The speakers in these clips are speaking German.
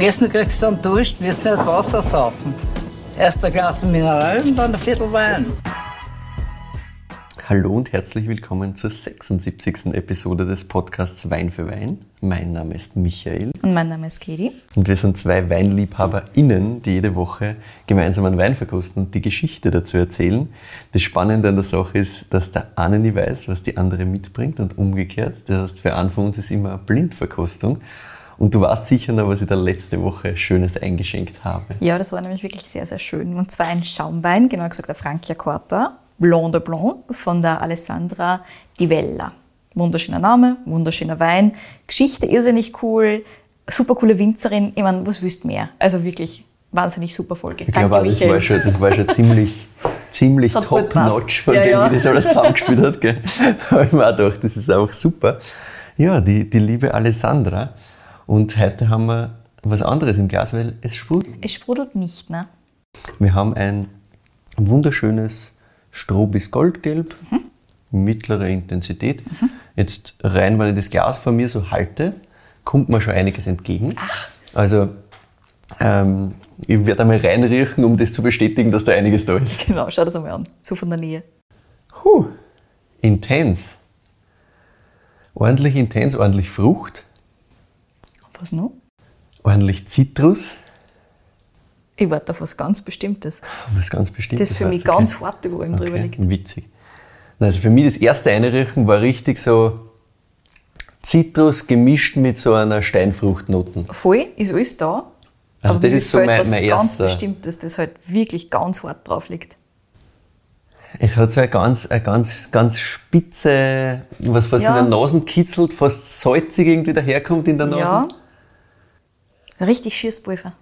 Essen kriegst du dann Dusch, wirst nicht Wasser saufen. Erst ein Glas Mineral und dann ein Viertel Wein. Hallo und herzlich willkommen zur 76. Episode des Podcasts Wein für Wein. Mein Name ist Michael. Und mein Name ist Katie. Und wir sind zwei WeinliebhaberInnen, die jede Woche gemeinsam einen Wein verkosten und die Geschichte dazu erzählen. Das Spannende an der Sache ist, dass der eine nie weiß, was die andere mitbringt und umgekehrt. Das heißt, für einen von uns ist immer eine Blindverkostung. Und du weißt sicher noch, was ich da letzte Woche Schönes eingeschenkt habe. Ja, das war nämlich wirklich sehr, sehr schön. Und zwar ein Schaumwein, genau gesagt der Francia Corta, Blanc de Blanc von der Alessandra Di Vella. Wunderschöner Name, wunderschöner Wein, Geschichte irrsinnig cool, super coole Winzerin. Ich meine, was wüsst mehr? Also wirklich wahnsinnig super Folge. Ich glaube, das war schon, das war schon ziemlich, ziemlich top-notch, von Ja, dem, ja. wie das alles zusammengespielt hat. Gell? Habe ich mir auch gedacht, das ist einfach super. Ja, die, die liebe Alessandra. Und heute haben wir was anderes im Glas, weil es sprudelt. Es sprudelt nicht, ne? Wir haben ein wunderschönes Stroh bis Goldgelb, mittlere Intensität. Jetzt rein, weil ich das Glas vor mir so halte, kommt mir schon einiges entgegen. Also ähm, ich werde einmal reinriechen, um das zu bestätigen, dass da einiges da ist. Genau, schau das einmal an. So von der Nähe. Puh, intens. Ordentlich intens, ordentlich Frucht, Was noch? ordentlich Zitrus. Ich warte auf was ganz Bestimmtes. Was ganz Bestimmtes. Das ist für mich okay. ganz hart, wo ihm drüber Okay, liegt. witzig. Also für mich das erste Einriechen war richtig so Zitrus gemischt mit so einer Steinfruchtnoten. Voll, ist alles da. Also aber das ist so fehlt mein, was mein ganz erster. Bestimmtes, das halt wirklich ganz hart drauf liegt. Es hat so eine ganz, eine ganz, ganz spitze, was fast Ja. in der Nase kitzelt, fast salzig irgendwie daherkommt in der Nase. Ja. Richtig Schießpulver.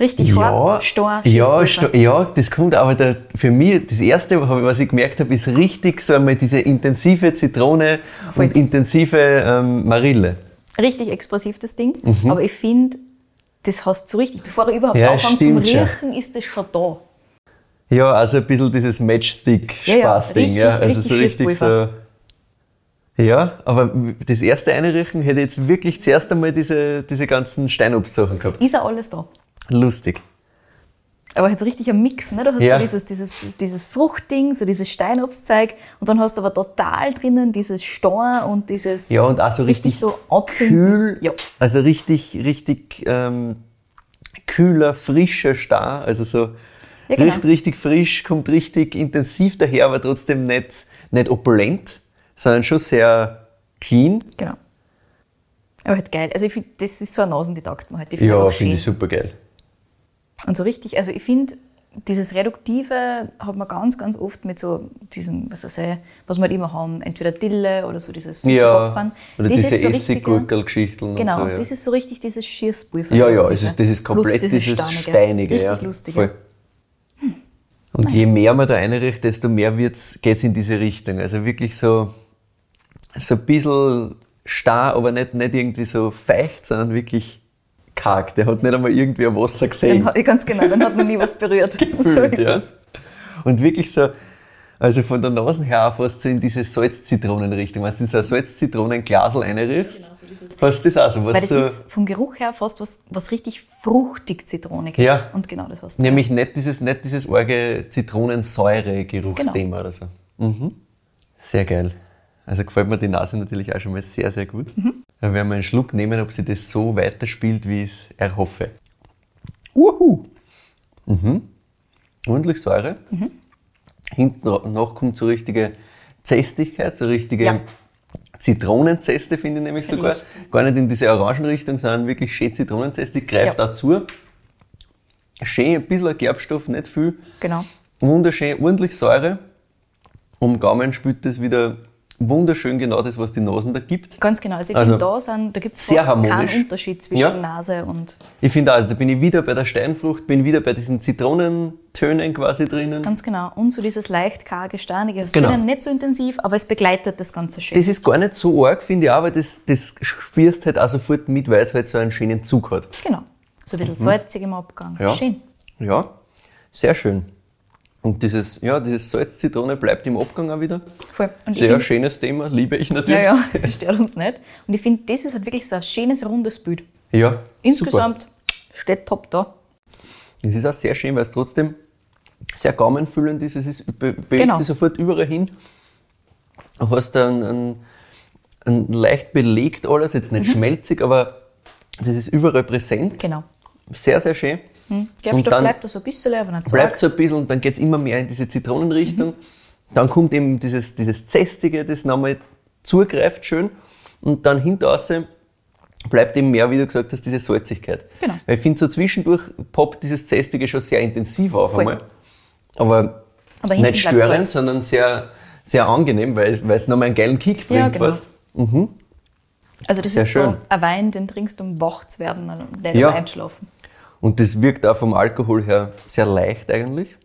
Richtig Ja, hart, starr, ja, ja, das kommt, aber der, für mich, das erste, was ich gemerkt habe, ist richtig so einmal diese intensive Zitrone Voll. und intensive ähm, Marille. Richtig expressiv, das Ding. Aber ich finde, das hast du richtig. Bevor er überhaupt Mhm. Ja, anfängt zum schon. Riechen, ist das schon da. Ja, also ein bisschen dieses Matchstick-Spaß-Ding. Ja, ja, Ja, richtig- also so richtig so. Ja, aber das erste Einriechen hätte jetzt wirklich zuerst einmal diese, diese ganzen Steinobstsachen gehabt. Ist ja alles da. Lustig. Aber halt so richtig ein Mix, ne? Du hast Ja. so dieses, dieses, dieses Fruchtding, so dieses Steinobstzeug und dann hast du aber total drinnen dieses Storn und dieses Ja, und auch so richtig, so anzünden. kühl. Ja. Also richtig, richtig ähm, kühler, frischer Star. Also so Ja, genau. richtig, richtig frisch, kommt richtig intensiv daher, aber trotzdem nicht, nicht opulent, sondern schon sehr clean. Genau. Aber halt geil. Also ich finde, das ist so eine Nasen, die taugt mir halt. Die find Ja, finde ich super geil. Und so richtig, also ich finde, dieses Reduktive hat man ganz, ganz oft mit so diesen, was weiß ich, was wir halt immer haben, entweder Dille oder so dieses Ja, oder Das diese so Essiggurkel-Geschichten Genau, und so. Ja. das ist so richtig dieses Schießpulver. Ja, ja, ist, das ist komplett plus dieses Steinige. Steinige. Richtig ja. lustig. Voll. Und je mehr man da einrichtet, desto mehr geht es in diese Richtung. Also wirklich so, so ein bisschen starr, aber nicht, nicht irgendwie so feucht, sondern wirklich karg. Der hat nicht einmal irgendwie ein Wasser gesehen. hat, ganz genau, dann hat noch nie was berührt. so Gefühlt, ist ja. Und wirklich so, also von der Nase her fast so in diese Salz-Zitronen-Richtung. Wenn du in so ein Salz-Zitronen-Glasel einrichst, hast du das auch so. Was Weil das so ist vom Geruch her fast was, was richtig fruchtig zitroniges. Ja. Und genau das hast du. Nämlich nicht dieses, nicht dieses arge Zitronensäure-Geruchsthema Genau. oder so. Mhm. Sehr geil. Also gefällt mir die Nase natürlich auch schon mal sehr, sehr gut. Mhm. Da werden wir einen Schluck nehmen, ob sie das so weiterspielt, wie ich es erhoffe. Uhu! Mhm. Ordentlich Säure. Mhm. Hinten noch kommt so richtige Zästigkeit, so richtige Ja. Zitronenzeste, finde ich nämlich sogar. Richtig. Gar nicht in diese Orangenrichtung, sondern wirklich schön zitronenzestig. Greift Ja. dazu. Schön, ein bisschen Gerbstoff, nicht viel. Genau. Wunderschön, ordentlich Säure. Um Gaumen spült das wieder wunderschön genau das, was die Nasen da gibt. Ganz genau. Also ich Also, finde, da, sind, da gibt es fast keinen harmonisch. Unterschied zwischen Ja. Nase und Ich finde auch, also da bin ich wieder bei der Steinfrucht, bin wieder bei diesen Zitronentönen quasi drinnen. ganz genau. Und so dieses leicht karge, steinige. Das Genau. drinnen nicht so intensiv, aber es begleitet das Ganze schön. Das ist gar nicht so arg, finde ich auch, weil das, das spürst halt auch sofort mit, weil es halt so einen schönen Zug hat. genau. So ein bisschen salzig im Abgang. Mhm. Ja. Schön. Ja, sehr schön. Und dieses, ja, dieses Salz-Zitrone bleibt im Abgang auch wieder. Voll. Und Sehr find- schönes Thema, liebe ich natürlich. Ja, ja, das stört uns nicht. Und ich finde, das ist halt wirklich so ein schönes, rundes Bild. Ja, Insgesamt steht top da. Es ist auch sehr schön, weil es trotzdem sehr gaumenfüllend ist. Es ist, be bewegt Genau. sich sofort überall hin. Du hast da einen, einen, einen leicht belegt alles, jetzt Mhm. nicht schmelzig, aber das ist überall präsent. Genau. Sehr, sehr schön. Gerbstoff dann bleibt da so ein bisschen, aber nicht so Bleibt so ein bisschen und dann geht es immer mehr in diese Zitronenrichtung. Dann kommt eben dieses, dieses Zästige, das nochmal zugreift schön. Und dann hinterher bleibt eben mehr, wie du gesagt hast, diese Salzigkeit. Genau. Weil ich finde, so zwischendurch poppt dieses Zästige schon sehr intensiv auf Voll. einmal. Aber, Aber nicht störend, Salz. sondern sehr, sehr angenehm, weil, es nochmal einen geilen Kick bringt Ja, genau. fast. Also das Sehr ist schön. so ein Wein, den trinkst du, um wach zu werden und nicht Ja. einzuschlafen. Und das wirkt auch vom Alkohol her sehr leicht eigentlich.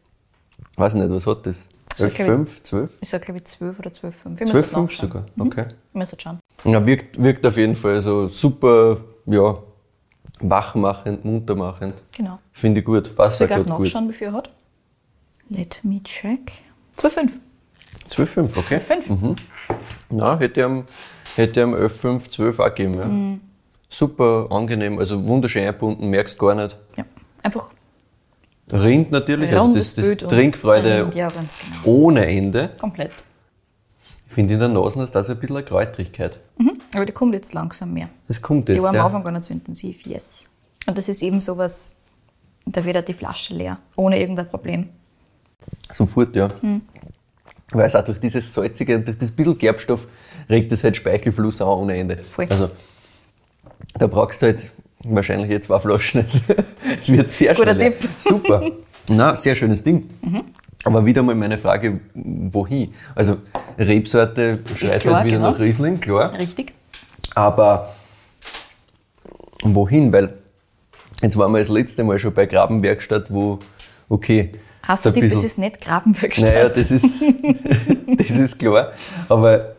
Weiß nicht, was hat das? So, 11, glaub ich- 5, 12? Ich sage, glaube ich, 12 oder 12,5. 12, 5 sogar, okay. Ich muss schauen. Ja, wirkt, wirkt auf jeden Fall so super, ja, wachmachend, muntermachend. Genau. Finde ich gut. Passt ich gerade nachschauen, wie viel er hat? Let me check. 12,5. 12,5, okay. 12,5. Na, hätte ich am, hätte ich am 11,5, 12 auch gegeben. Ja. Mhm. Super angenehm, also wunderschön eingebunden, merkst gar nicht. Ja. Einfach Rind natürlich, also das, das Trinkfreude Rind, Ja, genau. ohne Ende. Komplett. Ich finde in der Nase hast du da so ein bisschen eine Kräutrigkeit. Mhm. Aber die kommt jetzt langsam mehr. Das kommt Die jetzt, war am ja. Anfang gar nicht so intensiv, yes. Und das ist eben sowas, da wird halt die Flasche leer, ohne irgendein Problem. Sofort, ja. Hm. Weil es auch durch dieses Salzige und durch das bisschen Gerbstoff regt es halt Speichelfluss an ohne Ende. Voll. Also, da brauchst du halt wahrscheinlich jetzt zwei Flaschen. Es wird sehr Guter schnell. Tipp. Mhm. Super. Na, sehr schönes Ding. Aber wieder mal meine Frage, wohin? Also, Rebsorte schreit klar, halt wieder genau. nach Riesling, klar. Richtig? Aber wohin? Weil jetzt waren wir das letzte Mal schon bei Grabenwerkstatt, wo, okay. Hast so du Tipp, es bisschen- ist nicht Grabenwerkstatt? naja, das ist, das ist klar. Aber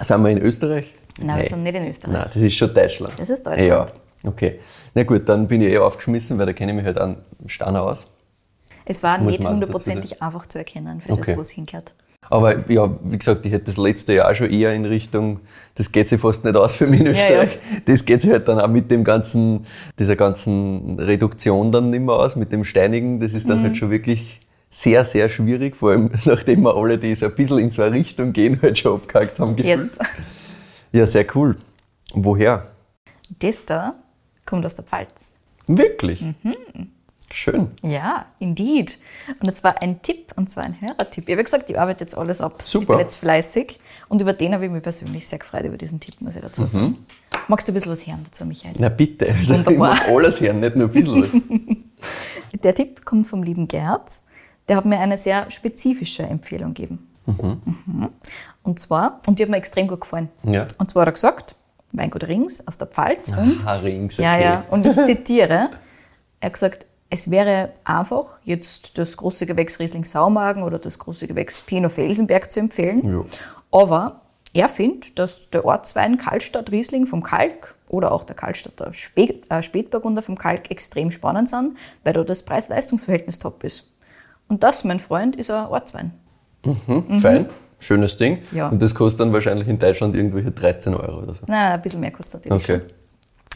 sind wir in Österreich? Nein, wir sind nicht in Österreich. Nein, das ist schon Deutschland. Das ist Deutschland. Ja, okay. Na gut, dann bin ich eh aufgeschmissen, weil da kenne ich mich halt an Steiner aus. Es war Muss nicht also hundertprozentig einfach zu erkennen für Okay. das, wo es hingehört. Aber ja, wie gesagt, ich hätte das letzte Jahr schon eher in Richtung, das geht sich fast nicht aus für mich in Ja, Österreich. Das geht sich halt dann auch mit dem ganzen, dieser ganzen Reduktion dann nicht mehr aus, mit dem Steinigen. Das ist dann Mhm. halt schon wirklich sehr, sehr schwierig, vor allem nachdem wir alle, die so ein bisschen in so eine Richtung gehen, halt schon abgehakt haben gefühlt. Yes. Ja, sehr cool. Woher? Das da kommt aus der Pfalz. Wirklich? Mhm. Schön. Ja, indeed. Und es war ein Tipp, und zwar ein Hörertipp. Ich habe gesagt, ich arbeite jetzt alles ab. Super. Ich bin jetzt fleißig. Und über den habe ich mich persönlich sehr gefreut, über diesen Tipp, muss ich Mhm. dazu sagen. Magst du ein bisschen was hören dazu, Michael? Na bitte, also ich Wunderbar. mag alles hören, nicht nur ein bisschen was. Der Tipp kommt vom lieben Gerd. Der hat mir eine sehr spezifische Empfehlung gegeben. Mhm. Und zwar, und die hat mir extrem gut gefallen. Ja. Und zwar hat er gesagt, Weingut Rings aus der Pfalz und Harings, okay. Ja, ja. Und ich zitiere. Er hat gesagt, es wäre einfach, jetzt das große Gewächs Riesling Saumagen oder das große Gewächs Pinot Felsenberg zu empfehlen. Ja. Aber er findet, dass der Ortswein Kaltstadt Riesling vom Kalk oder auch der Kaltstadter Spät, äh, Spätburgunder vom Kalk extrem spannend sind, weil da das Preis-Leistungs-Verhältnis top ist. Und das, mein Freund, ist ein Ortswein. Fein, schönes Ding. Ja. Und das kostet dann wahrscheinlich in Deutschland irgendwelche 13 Euro oder so. Nein, ein bisschen mehr kostet natürlich Okay. schon.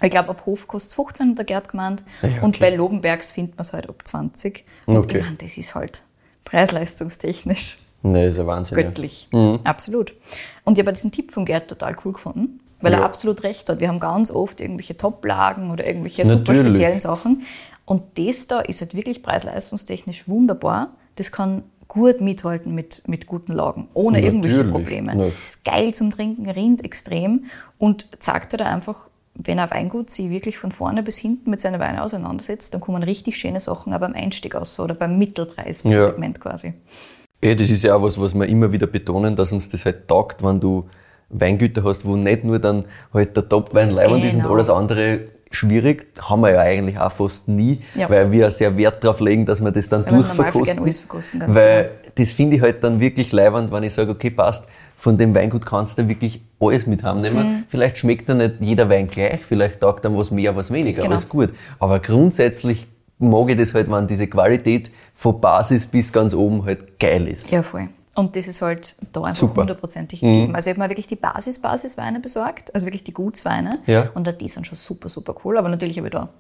Ich glaube, ab Hof kostet 15, hat der Gerd gemeint. Ja, okay. Und bei Lobenbergs findet man es halt ab 20. Und Okay. ich meine, das ist halt preis-leistungstechnisch Nee, ist ein Wahnsinn. ja. göttlich. Absolut. Und ich habe diesen Tipp von Gerd total cool gefunden, weil Ja. er absolut recht hat. Wir haben ganz oft irgendwelche Top-Lagen oder irgendwelche super Natürlich. speziellen Sachen. Und das da ist halt wirklich preis-leistungstechnisch wunderbar. Das kann gut mithalten mit, mit guten Lagen, ohne irgendwelche Natürlich. Probleme. Ja. Ist geil zum Trinken, rinnt extrem und zeigt halt einfach, wenn ein Weingut sich wirklich von vorne bis hinten mit seinen Weinen auseinandersetzt, dann kommen richtig schöne Sachen auch beim Einstieg aus oder beim Mittelpreissegment quasi. Eh, das ist ja auch was, was wir immer wieder betonen, dass uns das halt taugt, wenn du Weingüter hast, wo nicht nur dann halt der Top-Wein leibend ist und Genau. alles andere schwierig, haben wir ja eigentlich auch fast nie, Ja. weil wir sehr Wert darauf legen, dass wir das dann Weil durchverkosten. alles verkosten, ganz weil genau. das finde ich halt dann wirklich leibend, wenn ich sage, okay, passt, von dem Weingut kannst du wirklich alles mit heimnehmen. Mhm. Vielleicht schmeckt dann nicht jeder Wein gleich, vielleicht taugt dann was mehr, was weniger, Genau. alles gut. Aber grundsätzlich mag ich das halt, wenn diese Qualität von Basis bis ganz oben halt geil ist. Ja, voll. Und das ist halt da einfach. Mhm. hundertprozentig gegeben. Also ich habe mir wirklich die Basis-Basisweine besorgt, also wirklich die Gutsweine. Ja. Und die sind schon super, super cool. Aber natürlich habe ich da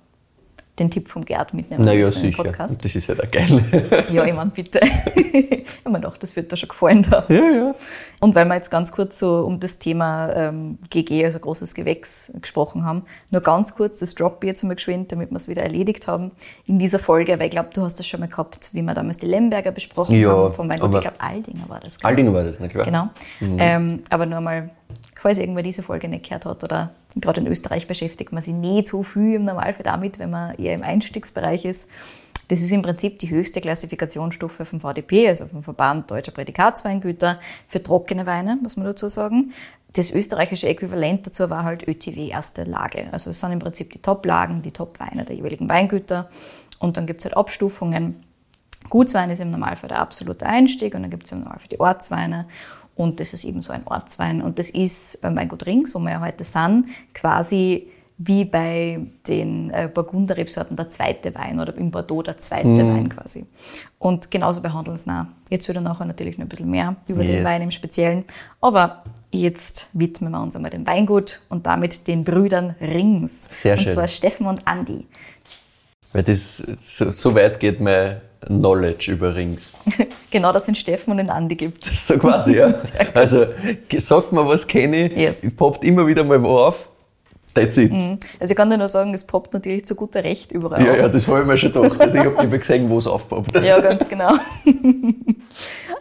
den Tipp vom Gerd mitnehmen Naja, müssen im sicher. Podcast. Das ist ja der geil. Ja, ich meine, bitte. ich habe mir gedacht, das wird dir schon gefallen da. ja, ja. Und weil wir jetzt ganz kurz so um das Thema ähm, GG, also großes Gewächs, gesprochen haben, nur ganz kurz das Drop jetzt einmal geschwind, damit wir es wieder erledigt haben in dieser Folge, weil ich glaube, du hast das schon mal gehabt, wie wir damals die Lemberger besprochen Ja, haben, vom Weingut, aber- ich glaube Aldinger war das. gell? Aldinger war das, na klar. Genau. Ähm, aber nur mal, falls irgendwer diese Folge nicht gehört hat oder gerade in Österreich beschäftigt man sich nicht so viel im Normalfall damit, wenn man eher im Einstiegsbereich ist. Das ist im Prinzip die höchste Klassifikationsstufe vom VDP, also vom Verband Deutscher Prädikatsweingüter, für trockene Weine, muss man dazu sagen. Das österreichische Äquivalent dazu war halt ÖTW erste Lage. Also es sind im Prinzip die Top-Lagen, die Top-Weine der jeweiligen Weingüter. Und dann gibt es halt Abstufungen. Gutswein ist im Normalfall der absolute Einstieg und dann gibt es im Normalfall die Ortsweine. Und das ist eben so ein Ortswein. Und das ist beim Weingut Rings, wo wir ja heute sind, quasi wie bei den äh, Burgunder-Rebsorten der zweite Wein oder im Bordeaux der zweite Wein quasi. Und genauso behandeln sie auch. Jetzt wieder nachher natürlich noch ein bisschen mehr über den Yes. Wein im Speziellen. Aber jetzt widmen wir uns einmal dem Weingut und damit den Brüdern Rings. Sehr und schön. zwar Steffen und Andi. Weil das, so, so weit geht mein Knowledge über Rings. Genau, dass es den Steffen und den Andi gibt. So quasi, ja. Also, sagt mir, was kenne ich, Yes. poppt immer wieder mal wo auf. That's it. Also ich kann dir nur sagen, es poppt natürlich zu guter Recht überall Ja, auf. ja, das habe ich mir schon gedacht. Also, ich habe nicht mehr gesehen, wo es aufpoppt. Ja, ganz genau.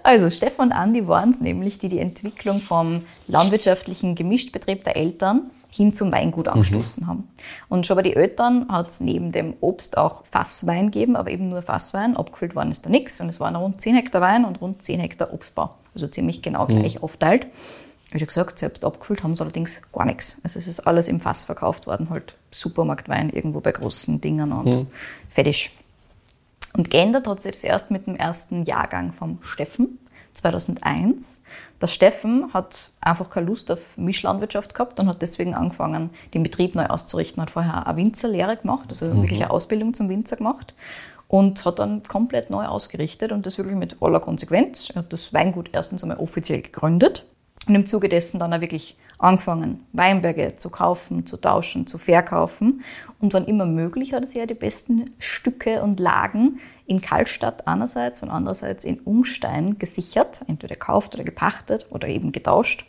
Also Stefan und Andi waren es nämlich, die die Entwicklung vom landwirtschaftlichen Gemischtbetrieb der Eltern hin zum Weingut angestoßen haben. Und schon bei den Eltern hat es neben dem Obst auch Fasswein gegeben, aber eben nur Fasswein. Abgefüllt worden ist da nichts. Und es waren rund 10 Hektar Wein und rund 10 Hektar Obstbau. Also ziemlich genau gleich aufteilt. Wie schon gesagt, selbst abgefüllt haben sie allerdings gar nichts. Also es ist alles im Fass verkauft worden, halt Supermarktwein irgendwo bei großen Dingern und fertig. Und geändert hat sich das erst mit dem ersten Jahrgang vom Steffen 2001. Der Steffen hat einfach keine Lust auf Mischlandwirtschaft gehabt und hat deswegen angefangen, den Betrieb neu auszurichten. Hat vorher eine Winzerlehre gemacht, also wirklich eine Ausbildung zum Winzer gemacht und hat dann komplett neu ausgerichtet und das wirklich mit aller Konsequenz. Er hat das Weingut erstens einmal offiziell gegründet und im Zuge dessen dann auch wirklich angefangen, Weinberge zu kaufen, zu tauschen, zu verkaufen. Und wann immer möglich hat er sich ja die besten Stücke und Lagen in Kaltstadt einerseits und andererseits in Umstein gesichert, entweder gekauft oder gepachtet oder eben getauscht.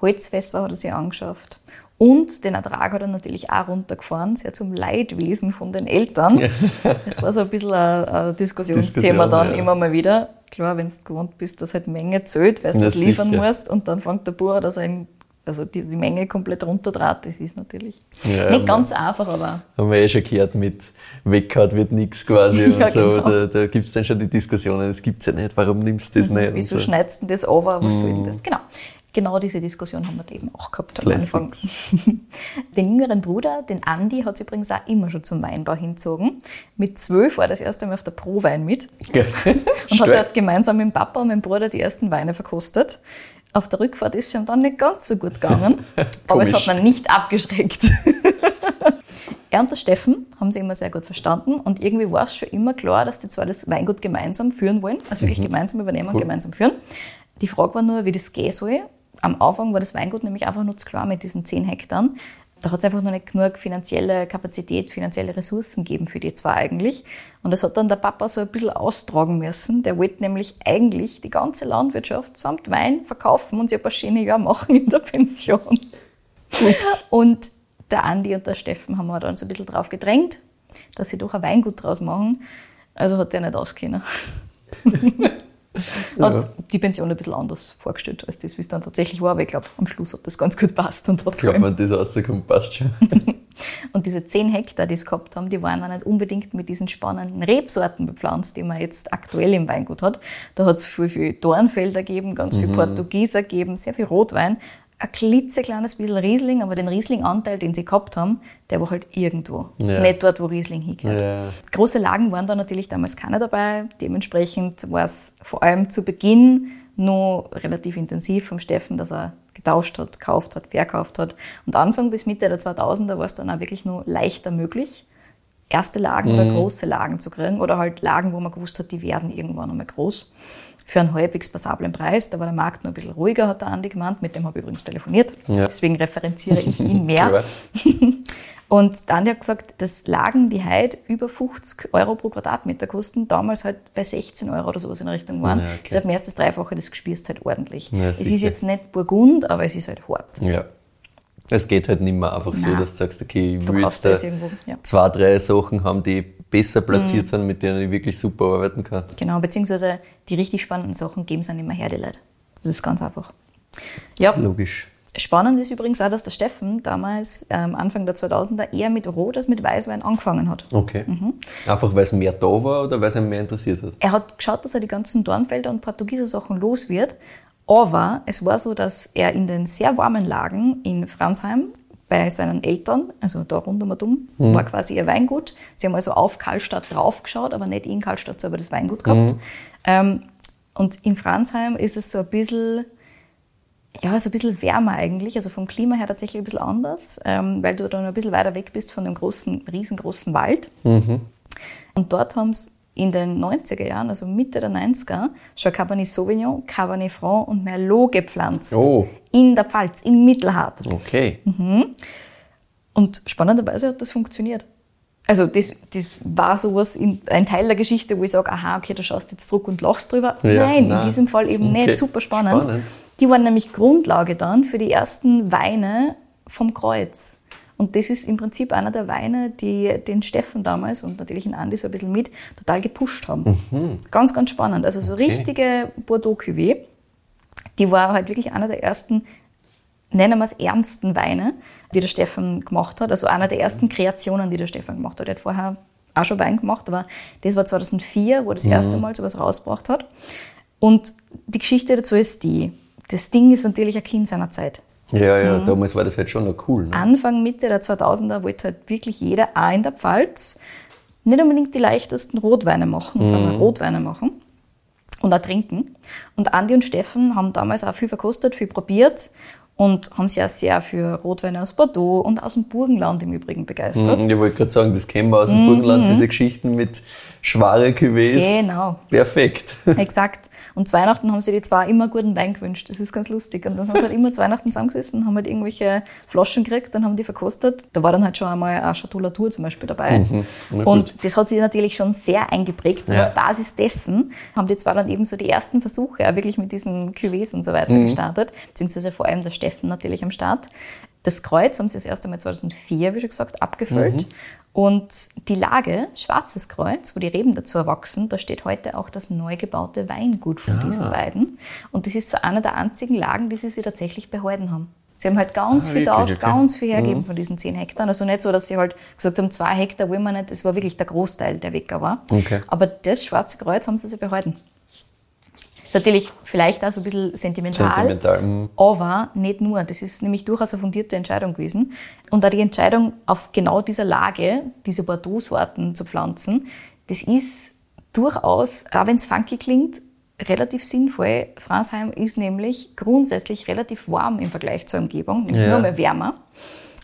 Holzfässer hat er sich angeschafft. Und den Ertrag hat er natürlich auch runtergefahren, sehr zum Leidwesen von den Eltern. Das war so ein bisschen ein, ein Diskussionsthema Diskussion, dann ja. immer mal wieder. Klar, wenn du gewohnt bist, dass halt Menge zählt, weil du Na das liefern sicher. musst und dann fängt der Bauer, dass er ihn, also die, die Menge komplett runterdreht. Das ist natürlich Ja, nicht ganz einfach, aber Haben wir eh schon gehört mit weggehauen wird nichts quasi Ja, und so. genau. Da, da gibt es dann schon die Diskussionen, das gibt es ja nicht, warum nimmst du das nicht? und wieso so. schneidest du das over, was soll Mhm. denn das? Genau. Genau diese Diskussion haben wir da eben auch gehabt am Anfang. Classics. Den jüngeren Bruder, den Andi, hat sich übrigens auch immer schon zum Weinbau hinzogen. Mit zwölf war er das erste Mal auf der Prowein mit und hat dort gemeinsam mit dem Papa und meinem Bruder die ersten Weine verkostet. Auf der Rückfahrt ist es ihm dann nicht ganz so gut gegangen, aber es hat ihn nicht abgeschreckt. er und der Steffen haben sich immer sehr gut verstanden und irgendwie war es schon immer klar, dass die zwei das Weingut gemeinsam führen wollen, also wirklich gemeinsam übernehmen und Cool. gemeinsam führen. Die Frage war nur, wie das gehen soll. Am Anfang war das Weingut nämlich einfach nur zu klar mit diesen 10 Hektar. Da hat es einfach noch nicht genug finanzielle Kapazität, finanzielle Ressourcen gegeben für die zwei eigentlich. Und das hat dann der Papa so ein bisschen austragen müssen. Der wollte nämlich eigentlich die ganze Landwirtschaft samt Wein verkaufen und sie ein paar schöne Jahre machen in der Pension. Und der Andi und der Steffen haben wir dann so ein bisschen drauf gedrängt, dass sie doch ein Weingut draus machen. Also hat der nicht auskennen. Hat die Pension ein bisschen anders vorgestellt, als das, wie es dann tatsächlich war. Aber ich glaube, am Schluss hat das ganz gut passt und Ich glaube, trotzdem. wenn das rauskommt, passt schon. Und diese 10 Hektar, die es gehabt haben, die waren auch nicht unbedingt mit diesen spannenden Rebsorten bepflanzt, die man jetzt aktuell im Weingut hat. Da hat es viel, viel Dornfelder gegeben, ganz viel Portugieser gegeben, sehr viel Rotwein. Ein klitzekleines bisschen Riesling, aber den Riesling-Anteil, den sie gehabt haben, der war halt irgendwo. Ja. Nicht dort, wo Riesling hingehört. Ja. Große Lagen waren da natürlich damals keine dabei. Dementsprechend war es vor allem zu Beginn noch relativ intensiv vom Steffen, dass er getauscht hat, gekauft hat, verkauft hat. Und Anfang bis Mitte der 2000er war es dann auch wirklich nur leichter möglich, erste Lagen oder große Lagen zu kriegen oder halt Lagen, wo man gewusst hat, die werden irgendwann einmal groß. Für einen halbwegs passablen Preis. Da war der Markt noch ein bisschen ruhiger, hat der Andi gemeint. Mit dem habe ich übrigens telefoniert. Ja. Deswegen referenziere ich ihn mehr. Und dann hat gesagt, das Lagen, die heute über 50 Euro pro Quadratmeter kosten, damals halt bei 16 Euro oder sowas in der Richtung waren. Ja, okay. Deshalb mehr als das Dreifache, das gespürst halt ordentlich. Ja, es ist sicher. jetzt nicht Burgund, aber es ist halt hart. Ja. Es geht halt nicht mehr einfach so, Nein. dass du sagst, okay, ich Du will jetzt da ja. Zwei, drei Sachen haben, die besser platziert sind, mit denen ich wirklich super arbeiten kann. Genau, beziehungsweise die richtig spannenden Sachen geben es dann immer her, die Leute. Das ist ganz einfach. Ja, Logisch. spannend ist übrigens auch, dass der Steffen damals, ähm, Anfang der 2000er, eher mit Rot als mit Weißwein angefangen hat. Okay. Mhm. Einfach weil es mehr da war oder weil es ihn mehr interessiert hat? Er hat geschaut, dass er die ganzen Dornfelder und Portugieser Sachen los wird. Aber es war so, dass er in den sehr warmen Lagen in Fransheim bei seinen Eltern, also da rund um um, war quasi ihr Weingut. Sie haben also auf Karlstadt draufgeschaut, aber nicht in Karlstadt selber das Weingut gehabt. Ähm, und in Fransheim ist es so ein bisschen, ja, so ein bisschen wärmer eigentlich, also vom Klima her tatsächlich ein bisschen anders, ähm, weil du dann ein bisschen weiter weg bist von dem großen, riesengroßen Wald. Und dort haben sie in den 90er Jahren, also Mitte der 90er, schon Cabernet Sauvignon, Cabernet Franc und Merlot gepflanzt. Oh. In der Pfalz, im Mittelhart. Okay. Mhm. Und spannenderweise hat das funktioniert. Also das, das war sowas, in, ein Teil der Geschichte, wo ich sage, aha, okay, da schaust du jetzt zurück und lachst drüber. Ja, nein, nein. in diesem Fall eben Okay. nicht. Super spannend. Spannend. Die waren nämlich Grundlage dann für die ersten Weine vom Kreuz. Und das ist im Prinzip einer der Weine, die den Steffen damals und natürlich den Andi so ein bisschen mit total gepusht haben. Ganz, ganz spannend. Also so Okay. richtige Bordeaux-Cuvée. Die war halt wirklich einer der ersten, nennen wir es ernsten Weine, die der Stefan gemacht hat. Also einer der ersten Kreationen, die der Stefan gemacht hat. Er hat vorher auch schon Wein gemacht, aber das war 2004, wo er das erste Mal sowas rausgebracht hat. Und die Geschichte dazu ist die, das Ding ist natürlich ein Kind seiner Zeit. Ja, ja, Mhm. damals war das halt schon noch cool. Ne? Anfang, Mitte der 2000er wollte halt wirklich jeder auch in der Pfalz nicht unbedingt die leichtesten Rotweine machen, vor allem Rotweine machen und auch trinken. Und Andi und Steffen haben damals auch viel verkostet, viel probiert und haben sich auch sehr für Rotweine aus Bordeaux und aus dem Burgenland im Übrigen begeistert. Mhm, Ich wollte gerade sagen, das kennen wir aus dem Burgenland, diese Geschichten mit schwere Cuvées. Mhm. Genau. Perfekt. Exakt. Und zu Weihnachten haben sie die zwei immer guten Wein gewünscht. Das ist ganz lustig. Und dann sind sie halt immer zu Weihnachten zusammengesessen, haben halt irgendwelche Flaschen gekriegt, dann haben die verkostet. Da war dann halt schon einmal eine Chatulatur zum Beispiel dabei. Gut. Und das hat sich natürlich schon sehr eingeprägt. Und Ja. auf Basis dessen haben die zwei dann eben so die ersten Versuche auch wirklich mit diesen Cuvées und so weiter Mhm. gestartet. Beziehungsweise vor allem der Steffen natürlich am Start. Das Kreuz haben sie das erste Mal 2004, wie schon gesagt, abgefüllt. Und die Lage, Schwarzes Kreuz, wo die Reben dazu erwachsen, da steht heute auch das neu gebaute Weingut von diesen beiden. Und das ist so einer der einzigen Lagen, die sie sich tatsächlich behalten haben. Sie haben halt ganz Ah, viel wirklich? da, Okay. ganz viel hergeben von diesen 10 Hektar. Also nicht so, dass sie halt gesagt haben, zwei Hektar wollen wir nicht, das war wirklich der Großteil, der weg war. Okay. Aber das Schwarze Kreuz haben sie sich behalten. Ist natürlich vielleicht auch so ein bisschen sentimental, Sentimental. mhm. aber nicht nur. Das ist nämlich durchaus eine fundierte Entscheidung gewesen. Und da die Entscheidung, auf genau dieser Lage diese Bordeaux-Sorten zu pflanzen, das ist durchaus, auch wenn es funky klingt, relativ sinnvoll. Fransheim ist nämlich grundsätzlich relativ warm im Vergleich zur Umgebung, nämlich Ja. nur mehr wärmer.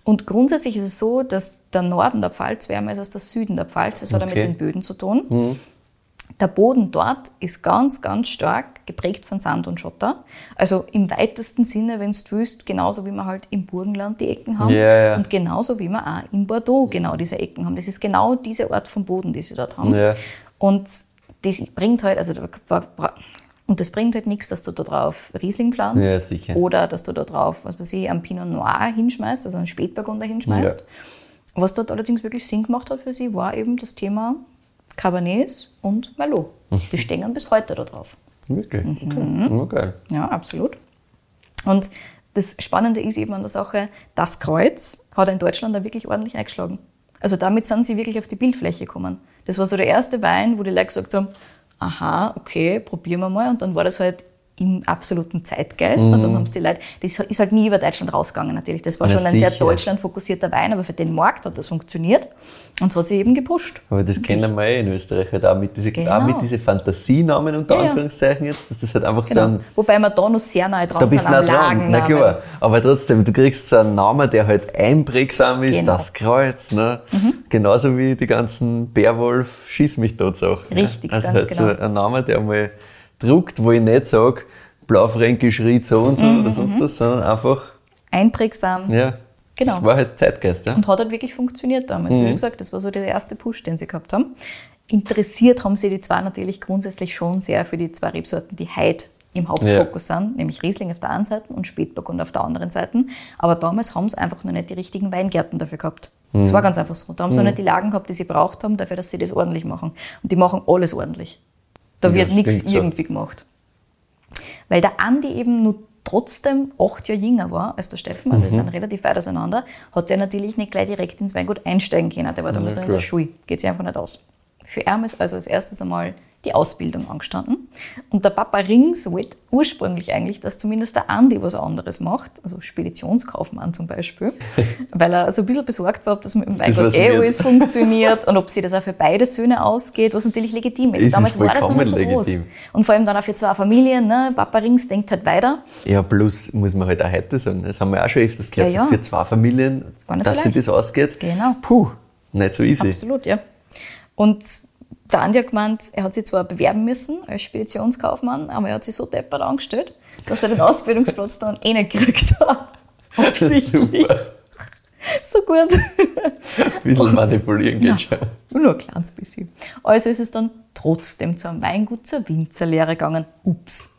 Und grundsätzlich ist es so, dass der Norden der Pfalz wärmer ist als der Süden der Pfalz. Das hat auch Okay. mit den Böden zu tun. Der Boden dort ist ganz, ganz stark geprägt von Sand und Schotter. Also im weitesten Sinne, wenn du willst, genauso wie wir halt im Burgenland die Ecken haben Ja, ja. und genauso wie wir auch in Bordeaux genau diese Ecken haben. Das ist genau diese Art von Boden, die sie dort haben. Ja. Und das bringt halt, also und das bringt halt nichts, dass du da drauf Riesling pflanzt Ja, oder dass du da drauf, was weiß ich, einen Pinot Noir hinschmeißt, also einen Spätburgunder hinschmeißt. Was dort allerdings wirklich Sinn gemacht hat für sie, war eben das Thema Cabernets und Merlot. Die stehen bis heute da drauf. Wirklich? Mhm. Okay. Ja, geil. Ja, absolut. Und das Spannende ist eben an der Sache, das Kreuz hat in Deutschland da wirklich ordentlich eingeschlagen. Also damit sind sie wirklich auf die Bildfläche gekommen. Das war so der erste Wein, wo die Leute gesagt haben, aha, okay, probieren wir mal. Und dann war das halt im absoluten Zeitgeist. Und dann haben es die Leute, das ist halt nie über Deutschland rausgegangen natürlich. Das war Ja, schon ein sehr sicher. deutschlandfokussierter Wein, aber für den Markt hat das funktioniert. Und es hat sich eben gepusht. Aber das kennen wir eh in Österreich halt auch mit diesen Genau. mit diese Fantasienamen unter Ja. Anführungszeichen jetzt, dass das halt einfach so Genau. ein Wobei wir da noch sehr nahe dran da bist sind du am dran, na klar. Aber trotzdem, du kriegst so einen Namen, der halt einprägsam ist, Genau. Mhm. das Kreuz, ne? Genauso wie die ganzen Bärwolf, schieß mich tot Sachen. Richtig, ja? Also ganz halt genau. so ein Name, der mal druckt, wo ich nicht sage, Blaufränkisch riet so und so Mhm, oder sonst was, sondern einfach, Einprägsam, ja, Genau. Das war halt Zeitgeist, ja. Und hat halt wirklich funktioniert damals. Mhm. Wie gesagt, das war so der erste Push, den sie gehabt haben. Interessiert haben sie die zwei natürlich grundsätzlich schon sehr für die zwei Rebsorten, die heute im Hauptfokus sind, nämlich Riesling auf der einen Seite und Spätburgunder auf der anderen Seite. Aber damals haben sie einfach noch nicht die richtigen Weingärten dafür gehabt. Das Mhm. war ganz einfach so. Da haben sie noch nicht die Lagen gehabt, die sie braucht haben, dafür, dass sie das ordentlich machen. Und die machen alles ordentlich. Da Ja, wird nichts klingt so. irgendwie gemacht. Weil der Andi eben nur trotzdem acht Jahre jünger war als der Steffen, also wir sind relativ weit auseinander, hat er natürlich nicht gleich direkt ins Weingut einsteigen können. Der war damals noch in der. Schule. Geht sich einfach nicht aus. Für ihn ist also als erstes einmal die Ausbildung angestanden. Und der Papa Rings wollte ursprünglich eigentlich, dass zumindest der Andi was anderes macht, also Speditionskaufmann zum Beispiel, weil er so ein bisschen besorgt war, ob das mit dem eh wird. alles funktioniert und ob sich das auch für beide Söhne ausgeht, was natürlich legitim ist. Ist Damals war das noch nicht so vollkommen groß. legitim. Und vor allem dann auch für zwei Familien, ne? Papa Rings denkt halt weiter. Ja, plus muss man halt auch heute sagen, das haben wir auch schon öfters gehört, Ja, ja. so für zwei Familien, so dass sich leicht. das ausgeht. Genau. Puh, nicht so easy. Absolut, ja. Und der Andi hat gemeint, er hat sich zwar bewerben müssen als Speditionskaufmann, aber er hat sich so deppert angestellt, dass er den Ausbildungsplatz dann eh nicht gekriegt hat. Absichtlich. So gut. Ein bisschen manipulieren geht schon. Nur ein kleines bisschen. Also ist es dann trotzdem zu einem Weingut zur Winzerlehre gegangen. Ups.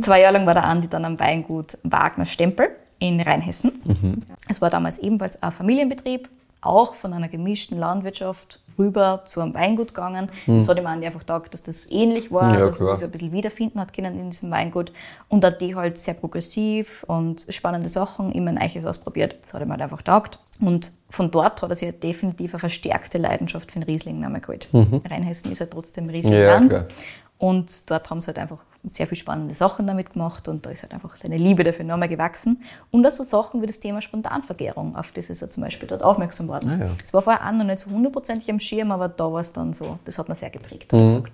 Zwei Jahre lang war der Andi dann am Weingut Wagner Stempel in Rheinhessen. Es war damals ebenfalls ein Familienbetrieb, auch von einer gemischten Landwirtschaft rüber zu einem Weingut gegangen. Das hat ihm einfach gedacht, dass das ähnlich war, Ja, dass er klar. sich so ein bisschen wiederfinden hat können in diesem Weingut. Und hat die halt sehr progressiv und spannende Sachen, immer ein Eiches ausprobiert. Das hat ihm halt einfach taugt. Und von dort hat er sich halt definitiv eine verstärkte Leidenschaft für den Riesling geholt. Rheinhessen ist halt trotzdem Ja, Rieslingland. klar. und dort haben sie halt einfach sehr viele spannende Sachen damit gemacht und da ist halt einfach seine Liebe dafür nochmal gewachsen. Und auch so Sachen wie das Thema Spontanvergärung, auf das ist er zum Beispiel dort aufmerksam worden. Ah, ja. Es war vorher auch noch nicht so hundertprozentig am Schirm, aber da war es dann so, das hat mir sehr geprägt, Mhm. gesagt.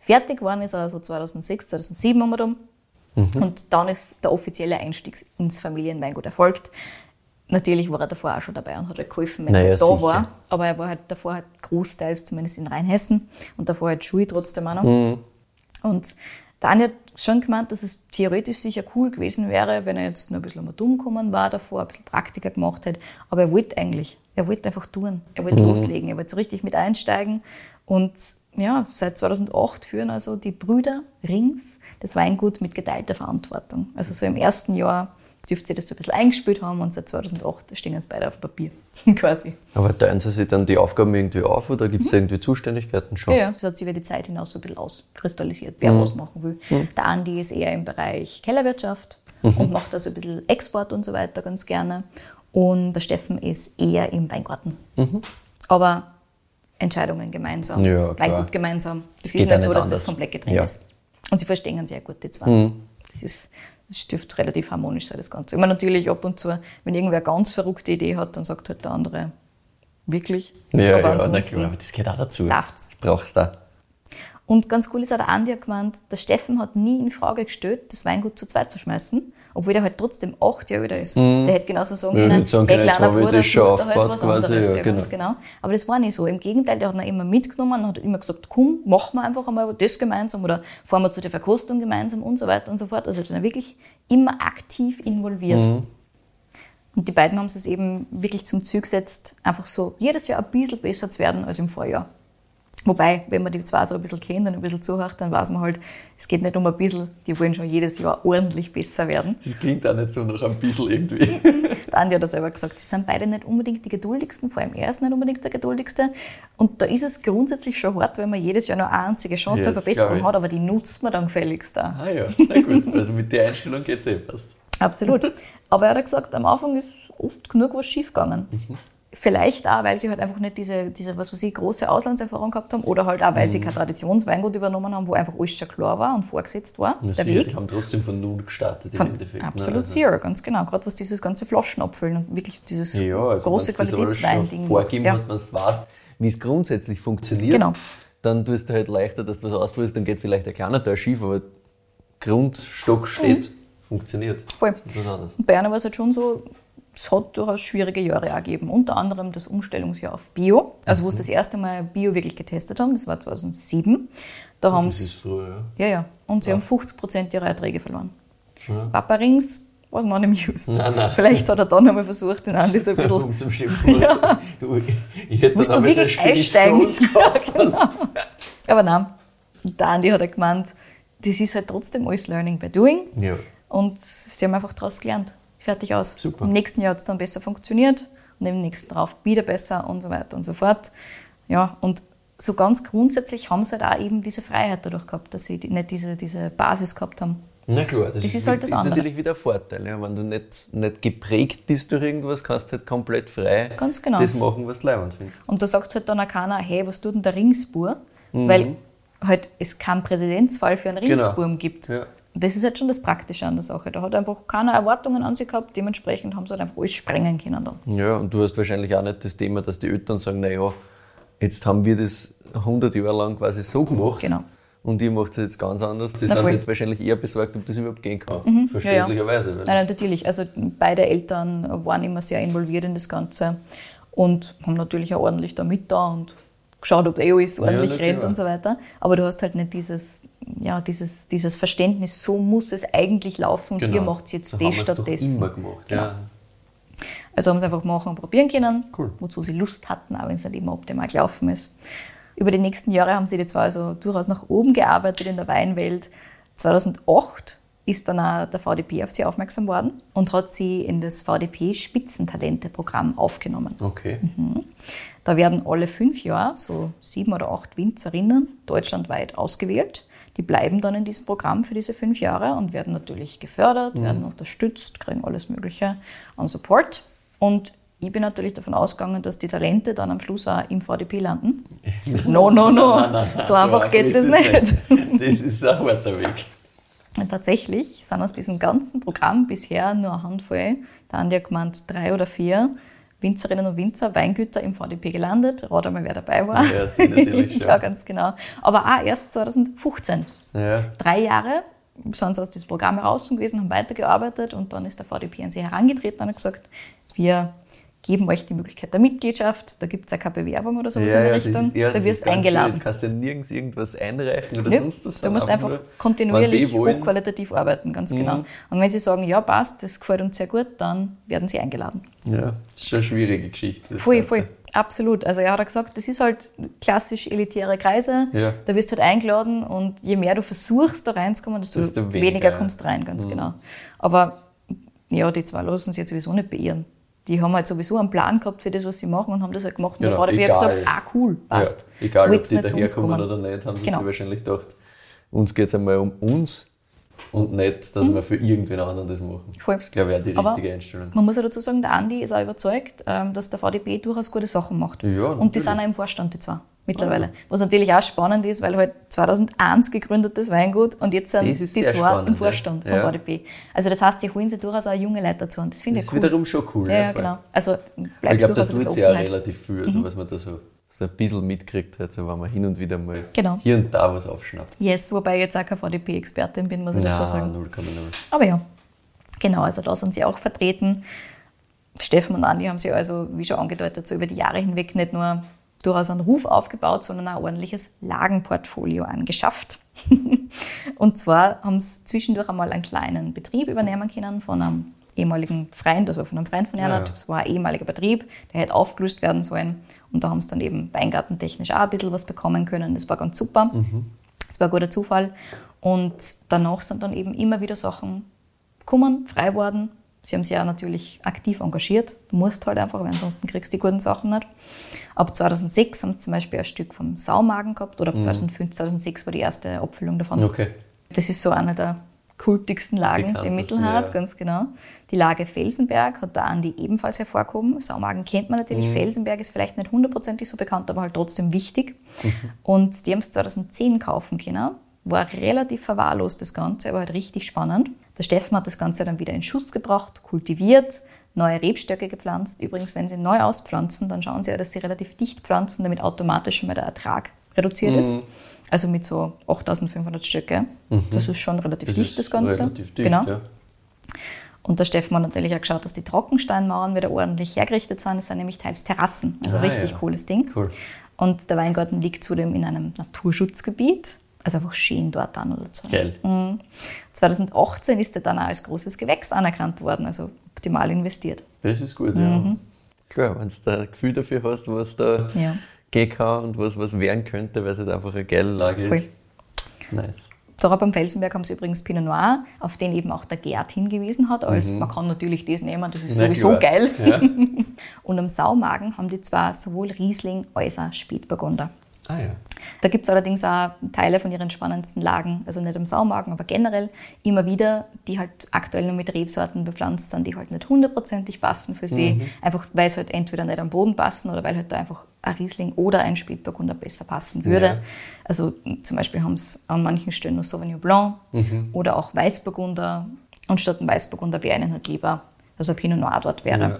Fertig geworden ist er so 2006, 2007 haben wir da. Mhm. Und dann ist der offizielle Einstieg ins Familienweingut erfolgt. Natürlich war er davor auch schon dabei und hat halt geholfen, wenn Naja, er da sicher. war. Aber er war halt davor halt großteils, zumindest in Rheinhessen, und davor halt Schule trotzdem auch noch. Mhm. Und Andi hat schon gemeint, dass es theoretisch sicher cool gewesen wäre, wenn er jetzt nur ein bisschen mal dumm gekommen war davor, ein bisschen Praktika gemacht hätte. Aber er wollte eigentlich, er wollte einfach tun. Er wollte loslegen, er wollte so richtig mit einsteigen. Und ja, seit 2008 führen also die Brüder Rings das Weingut mit geteilter Verantwortung. Also so im ersten Jahr dürfte sie das so ein bisschen eingespielt haben und seit 2008 stehen jetzt beide auf Papier, quasi. Aber teilen Sie sich dann die Aufgaben irgendwie auf oder gibt es irgendwie Zuständigkeiten schon? Mhm. Ja, ja, das hat sich über die Zeit hinaus so ein bisschen auskristallisiert, wer was machen will. Der Andi ist eher im Bereich Kellerwirtschaft und macht also ein bisschen Export und so weiter ganz gerne. Und der Steffen ist eher im Weingarten. Aber Entscheidungen gemeinsam, Ja. Weingut gemeinsam. Geht ist nicht so, dass anders. das komplett getrennt Ja. ist. Und sie verstehen sehr gut, die zwei. Das, ist, das dürfte relativ harmonisch sein, das Ganze. Immer natürlich ab und zu, wenn irgendwer ganz verrückte Idee hat, dann sagt halt der andere, wirklich. Ja, Aber ja, na klar, das geht auch dazu. läuft's. Ich brauch's da. Und ganz cool ist auch der Andi gemeint, der Steffen hat nie in Frage gestellt, das Weingut zu zweit zu schmeißen, obwohl der halt trotzdem acht Jahre älter ist. Der hätte genauso sagen Mhm. Ja, können, sagen hey, kleiner Bruder, das schon dir halt was quasi, anderes. ja, genau. genau. Aber das war nicht so. Im Gegenteil, der hat ihn immer mitgenommen und hat immer gesagt, komm, machen wir einfach einmal das gemeinsam oder fahren wir zu der Verkostung gemeinsam und so weiter und so fort. Also ihn wirklich immer aktiv involviert. Mhm. Und die beiden haben es eben wirklich zum Ziel gesetzt, einfach so jedes Jahr ein bisschen besser zu werden als im Vorjahr. Wobei, wenn man die zwei so ein bisschen kennt und ein bisschen zuhört, dann weiß man halt, es geht nicht um ein bisschen, die wollen schon jedes Jahr ordentlich besser werden. Das klingt auch nicht so nach ein bisschen irgendwie. Der Andi hat ja selber gesagt, sie sind beide nicht unbedingt die geduldigsten, vor allem er ist nicht unbedingt der geduldigste. Und da ist es grundsätzlich schon hart, wenn man jedes Jahr nur eine einzige Chance Ja, zur das Verbesserung hat, aber die nutzt man dann gefälligst da. ah ja, na gut. Also mit der Einstellung geht's eh fast. Absolut. Aber er hat gesagt, am Anfang ist oft genug was schiefgegangen. Vielleicht auch, weil sie halt einfach nicht diese, diese was weiß ich, große Auslandserfahrung gehabt haben oder halt auch, weil sie kein Traditionsweingut übernommen haben, wo einfach alles schon klar war und vorgesetzt war, Na der Weg. Die haben trotzdem von null gestartet Von im Endeffekt. ne? absolut Also- zero, ganz genau. Gerade was dieses ganze Flaschenabfüllen und wirklich dieses Ja, also große Qualitätswein-Ding vorgeben macht. hast, wenn du weißt, wie es grundsätzlich funktioniert, Genau. dann tust du halt leichter, dass du was ausprobierst, dann geht vielleicht ein kleiner Teil schief, aber Grundstock steht, funktioniert. Mhm. Voll. Was anderes. Und bei einer war es halt schon so, es hat durchaus schwierige Jahre gegeben. Unter anderem das Umstellungsjahr auf Bio, also wo Mhm. sie das erste Mal Bio wirklich getestet haben, das war 2007. Da haben Das sie ist früher, ja. Ja, ja. Und sie haben 50 Prozent ihrer Erträge verloren. Ja. Papa Rings was noch nicht used. Nein, nein. Vielleicht hat er dann einmal versucht, den Andi so ein bisschen um zum Stimmen. Du, ich hätte Musst du aber so wirklich eine einsteigen? Ja, genau. Aber nein, der Andi hat ja gemeint, das ist halt trotzdem alles Learning by Doing. Ja. Und sie haben einfach daraus gelernt. Fertig aus. Super. Im nächsten Jahr hat es dann besser funktioniert und im nächsten drauf wieder besser und so weiter und so fort. Ja, und so ganz grundsätzlich haben sie halt auch eben diese Freiheit dadurch gehabt, dass sie nicht diese, diese Basis gehabt haben. Na klar, das, ist halt das andere. natürlich wieder ein Vorteil. Ja. Wenn du nicht, nicht geprägt bist durch irgendwas, kannst du halt komplett frei Ganz genau. das machen, was du leibend findest. Und da sagt halt dann auch keiner, hey, was tut denn der Ringsbur? Mhm. Weil halt es keinen Präzedenzfall für einen Ringsburm gibt. Genau. Ja. Das ist halt schon das Praktische an der Sache. Da hat einfach keiner Erwartungen an sich gehabt, dementsprechend haben sie halt einfach alles sprengen können dann. Ja, und du hast wahrscheinlich auch nicht das Thema, dass die Eltern sagen, naja, jetzt haben wir das 100 Jahre lang quasi so gemacht Genau. und ihr macht es jetzt ganz anders. Die Na, sind halt wahrscheinlich eher besorgt, ob das überhaupt gehen kann. Verständlicherweise. weil- Nein, nein, natürlich. Also beide Eltern waren immer sehr involviert in das Ganze und haben natürlich auch ordentlich da mit da und geschaut, ob eh alles ordentlich na rennt und so weiter. Aber du hast halt nicht dieses, ja, dieses, dieses Verständnis, so muss es eigentlich laufen und ihr macht jetzt Genau. so das es stattdessen. immer gemacht. Ja. Also haben sie einfach machen und probieren können, Cool. wozu sie Lust hatten, auch wenn es nicht immer optimal gelaufen ist. Über die nächsten Jahre haben sie die zwar also durchaus nach oben gearbeitet in der Weinwelt. 2008 ist dann auch der VDP auf sie aufmerksam worden und hat sie in das VDP Spitzentalente-Programm aufgenommen. Okay. Da werden alle fünf Jahre so sieben oder acht Winzerinnen deutschlandweit ausgewählt. Die bleiben dann in diesem Programm für diese fünf Jahre und werden natürlich gefördert, werden unterstützt, kriegen alles Mögliche an Support. Und ich bin natürlich davon ausgegangen, dass die Talente dann am Schluss auch im VDP landen. No, no, no. so einfach geht das nicht. Das ist ein harter Weg. Und tatsächlich sind aus diesem ganzen Programm bisher nur eine Handvoll, da haben ja gemeint drei oder vier Winzerinnen und Winzer, Weingüter im VDP gelandet. Rat einmal, wer dabei war. Ja, sie natürlich ja, ganz genau. Aber auch erst 2015. Ja. Drei Jahre sind sie aus diesem Programm heraus gewesen, haben weitergearbeitet und dann ist der VDP an sie herangetreten und hat gesagt, wir geben euch die Möglichkeit der Mitgliedschaft, da gibt es ja keine Bewerbung oder sowas in die das Richtung, ist- ja, da wirst ganz eingeladen. schwierig. Du kannst ja nirgends irgendwas einreichen oder Nö, sonst was. du musst einfach kontinuierlich. Mhm. hochqualitativ arbeiten, ganz genau. Und wenn sie sagen, ja, passt, das gefällt uns sehr gut, dann werden sie eingeladen. Ja, das ist schon eine schwierige Geschichte. Voll, Ganze. voll, absolut. Also er hat gesagt, das ist halt klassisch elitäre Kreise, Ja. da wirst du halt eingeladen und je mehr du versuchst, da reinzukommen, desto, Desto weniger, weniger, ja. kommst rein, ganz genau. Aber ja, die zwei lassen sich jetzt sowieso nicht beirren. Die haben halt sowieso einen Plan gehabt für das, was sie machen und haben das halt gemacht. Und Genau, der Vater hat gesagt, ah cool, passt. Ja, egal, ob Willt's die daherkommen kommen? oder nicht, haben sie Genau. sich wahrscheinlich gedacht, uns geht es einmal um uns und nicht, dass wir für irgendwen anderen das machen. Mhm. Voll. Das glaube ich auch die Aber richtige Einstellung. Man muss ja dazu sagen, der Andi ist auch überzeugt, ähm, dass der VDP durchaus gute Sachen macht. Ja, und die sind auch im Vorstand, die zwei, mittlerweile. Was natürlich auch spannend ist, weil halt 2001 gegründetes Weingut und jetzt sind Das ist die zwei spannend, im. Vorstand Ja. VDP. Also das heißt, sie holen sich durchaus auch junge Leute dazu und das finde Das ich ist cool. wiederum schon cool. ja, ja, genau. Also Ich bleibt glaube, da tut sich auch relativ viel, also was man da so, so ein bisschen mitkriegt, halt, so, wenn man hin und wieder mal Genau. hier und da was aufschnappt. Yes, wobei ich jetzt auch keine VDP-Expertin bin, muss ich dazu sagen. 0,0. Aber ja, genau, also da sind sie auch vertreten. Steffen und Andi haben sie also, wie schon angedeutet, so über die Jahre hinweg nicht nur durchaus einen Ruf aufgebaut, sondern auch ein ordentliches Lagenportfolio angeschafft. und zwar haben sie zwischendurch einmal einen kleinen Betrieb übernehmen können von einem ehemaligen Freund, also von einem Freund von Ernst. Ja. Das war ein ehemaliger Betrieb, der hätte aufgelöst werden sollen. Und da haben sie dann eben weingartentechnisch auch ein bisschen was bekommen können. Das war ganz super. Das war ein guter Zufall. Und danach sind dann eben immer wieder Sachen gekommen, frei worden. Sie haben sich ja natürlich aktiv engagiert. Du musst halt einfach, weil ansonsten kriegst du die guten Sachen nicht. Ab 2006 haben sie zum Beispiel ein Stück vom Saumagen gehabt oder ab 2005, 2006 war die erste Abfüllung davon. Okay. Das ist so eine der kultigsten Lagen im Mittelhart, ja. ganz genau. Die Lage Felsenberg hat da Andi ebenfalls hervorgehoben. Saumagen kennt man natürlich. Mhm. Felsenberg ist vielleicht nicht hundertprozentig so bekannt, aber halt trotzdem wichtig. Mhm. Und die haben es 2010 kaufen können. War relativ verwahrlost das Ganze, aber halt richtig spannend. Der Steffen hat das Ganze dann wieder in Schuss gebracht, kultiviert, neue Rebstöcke gepflanzt. Übrigens, wenn sie neu auspflanzen, dann schauen sie ja, dass sie relativ dicht pflanzen, damit automatisch schon mal der Ertrag reduziert ist. Mhm. Also mit so 8500 Stöcke. Das ist schon relativ Das dicht, ist das Ganze. Relativ dicht, genau. ja. Und der Steffen hat natürlich auch geschaut, dass die Trockensteinmauern wieder ordentlich hergerichtet sind. Das sind nämlich teils Terrassen. Also Ah, richtig ja. cooles Ding. Cool. Und der Weingarten liegt zudem in einem Naturschutzgebiet. Also einfach schön dort an oder so. Geil. Mhm. 2018 ist er dann auch als großes Gewächs anerkannt worden, also optimal investiert. Das ist gut, ja. Klar, wenn du da ein Gefühl dafür hast, was da Ja. gehen kann und was, was werden könnte, weil es halt einfach eine geile Lage Voll. ist. Nice. Da beim Felsenberg haben sie übrigens Pinot Noir, auf den eben auch der Gerd hingewiesen hat, als man kann natürlich das nehmen, das ist Na sowieso klar. geil. Ja. Und am Saumagen haben die zwar sowohl Riesling als auch Spätburgunder. Ah ja. Da gibt es allerdings auch Teile von ihren spannendsten Lagen, also nicht am Saumagen, aber generell immer wieder, die halt aktuell nur mit Rebsorten bepflanzt sind, die halt nicht hundertprozentig passen für sie, einfach weil es halt entweder nicht am Boden passen oder weil halt da einfach ein Riesling oder ein Spätburgunder besser passen würde. Ja. Also zum Beispiel haben es an manchen Stellen nur Sauvignon Blanc oder auch Weißburgunder und statt ein Weißburgunder wäre ihnen halt lieber, ein Pinot Noir dort wäre. Ja.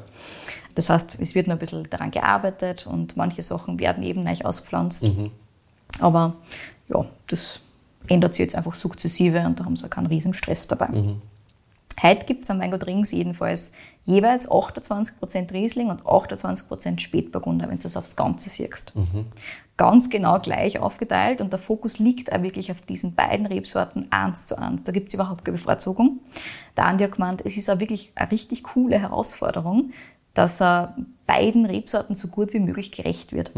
Das heißt, es wird noch ein bisschen daran gearbeitet und manche Sachen werden eben neu ausgepflanzt. Aber ja, das ändert sich jetzt einfach sukzessive und da haben sie auch keinen riesen Stress dabei. Heute gibt es am Weingut Rings jedenfalls jeweils 28% Riesling und 28% Spätburgunder, wenn du es aufs Ganze siehst. Ganz genau gleich aufgeteilt und der Fokus liegt auch wirklich auf diesen beiden Rebsorten eins zu eins. Da gibt es überhaupt keine Bevorzugung. Der Andi hat gemeint, es ist auch wirklich eine richtig coole Herausforderung, dass er beiden Rebsorten so gut wie möglich gerecht wird.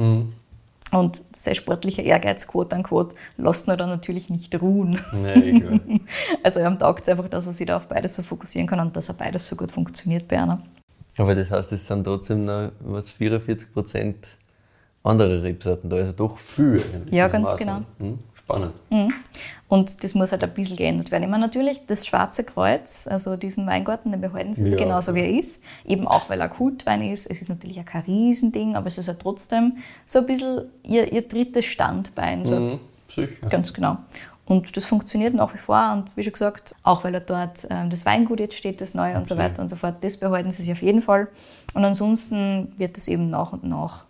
Und sein sportlicher Ehrgeiz, quote unquote, lässt ihn dann natürlich nicht ruhen. Nee. Also er taugt einfach, dass er sich da auf beides so fokussieren kann und dass er beides so gut funktioniert bei einer. Aber das heißt, es sind trotzdem noch was 44 Prozent andere Rebsorten da, also doch viel. Ja, ganz auch genau. Hm, spannend. Und das muss halt ein bisschen geändert werden. Ich meine, natürlich, das Schwarze Kreuz, also diesen Weingarten, den behalten sie sich Ja, genauso, wie er ist. Eben auch, weil er Kultwein ist. Es ist natürlich auch kein Riesending, aber es ist halt trotzdem so ein bisschen ihr, ihr drittes Standbein. So. Mhm, sicher. Ganz genau. Und das funktioniert nach wie vor. Und wie schon gesagt, auch weil er dort ähm, das Weingut jetzt steht, das Neue und so Okay. weiter und so fort, das behalten sie sich auf jeden Fall. Und ansonsten wird das eben nach und nach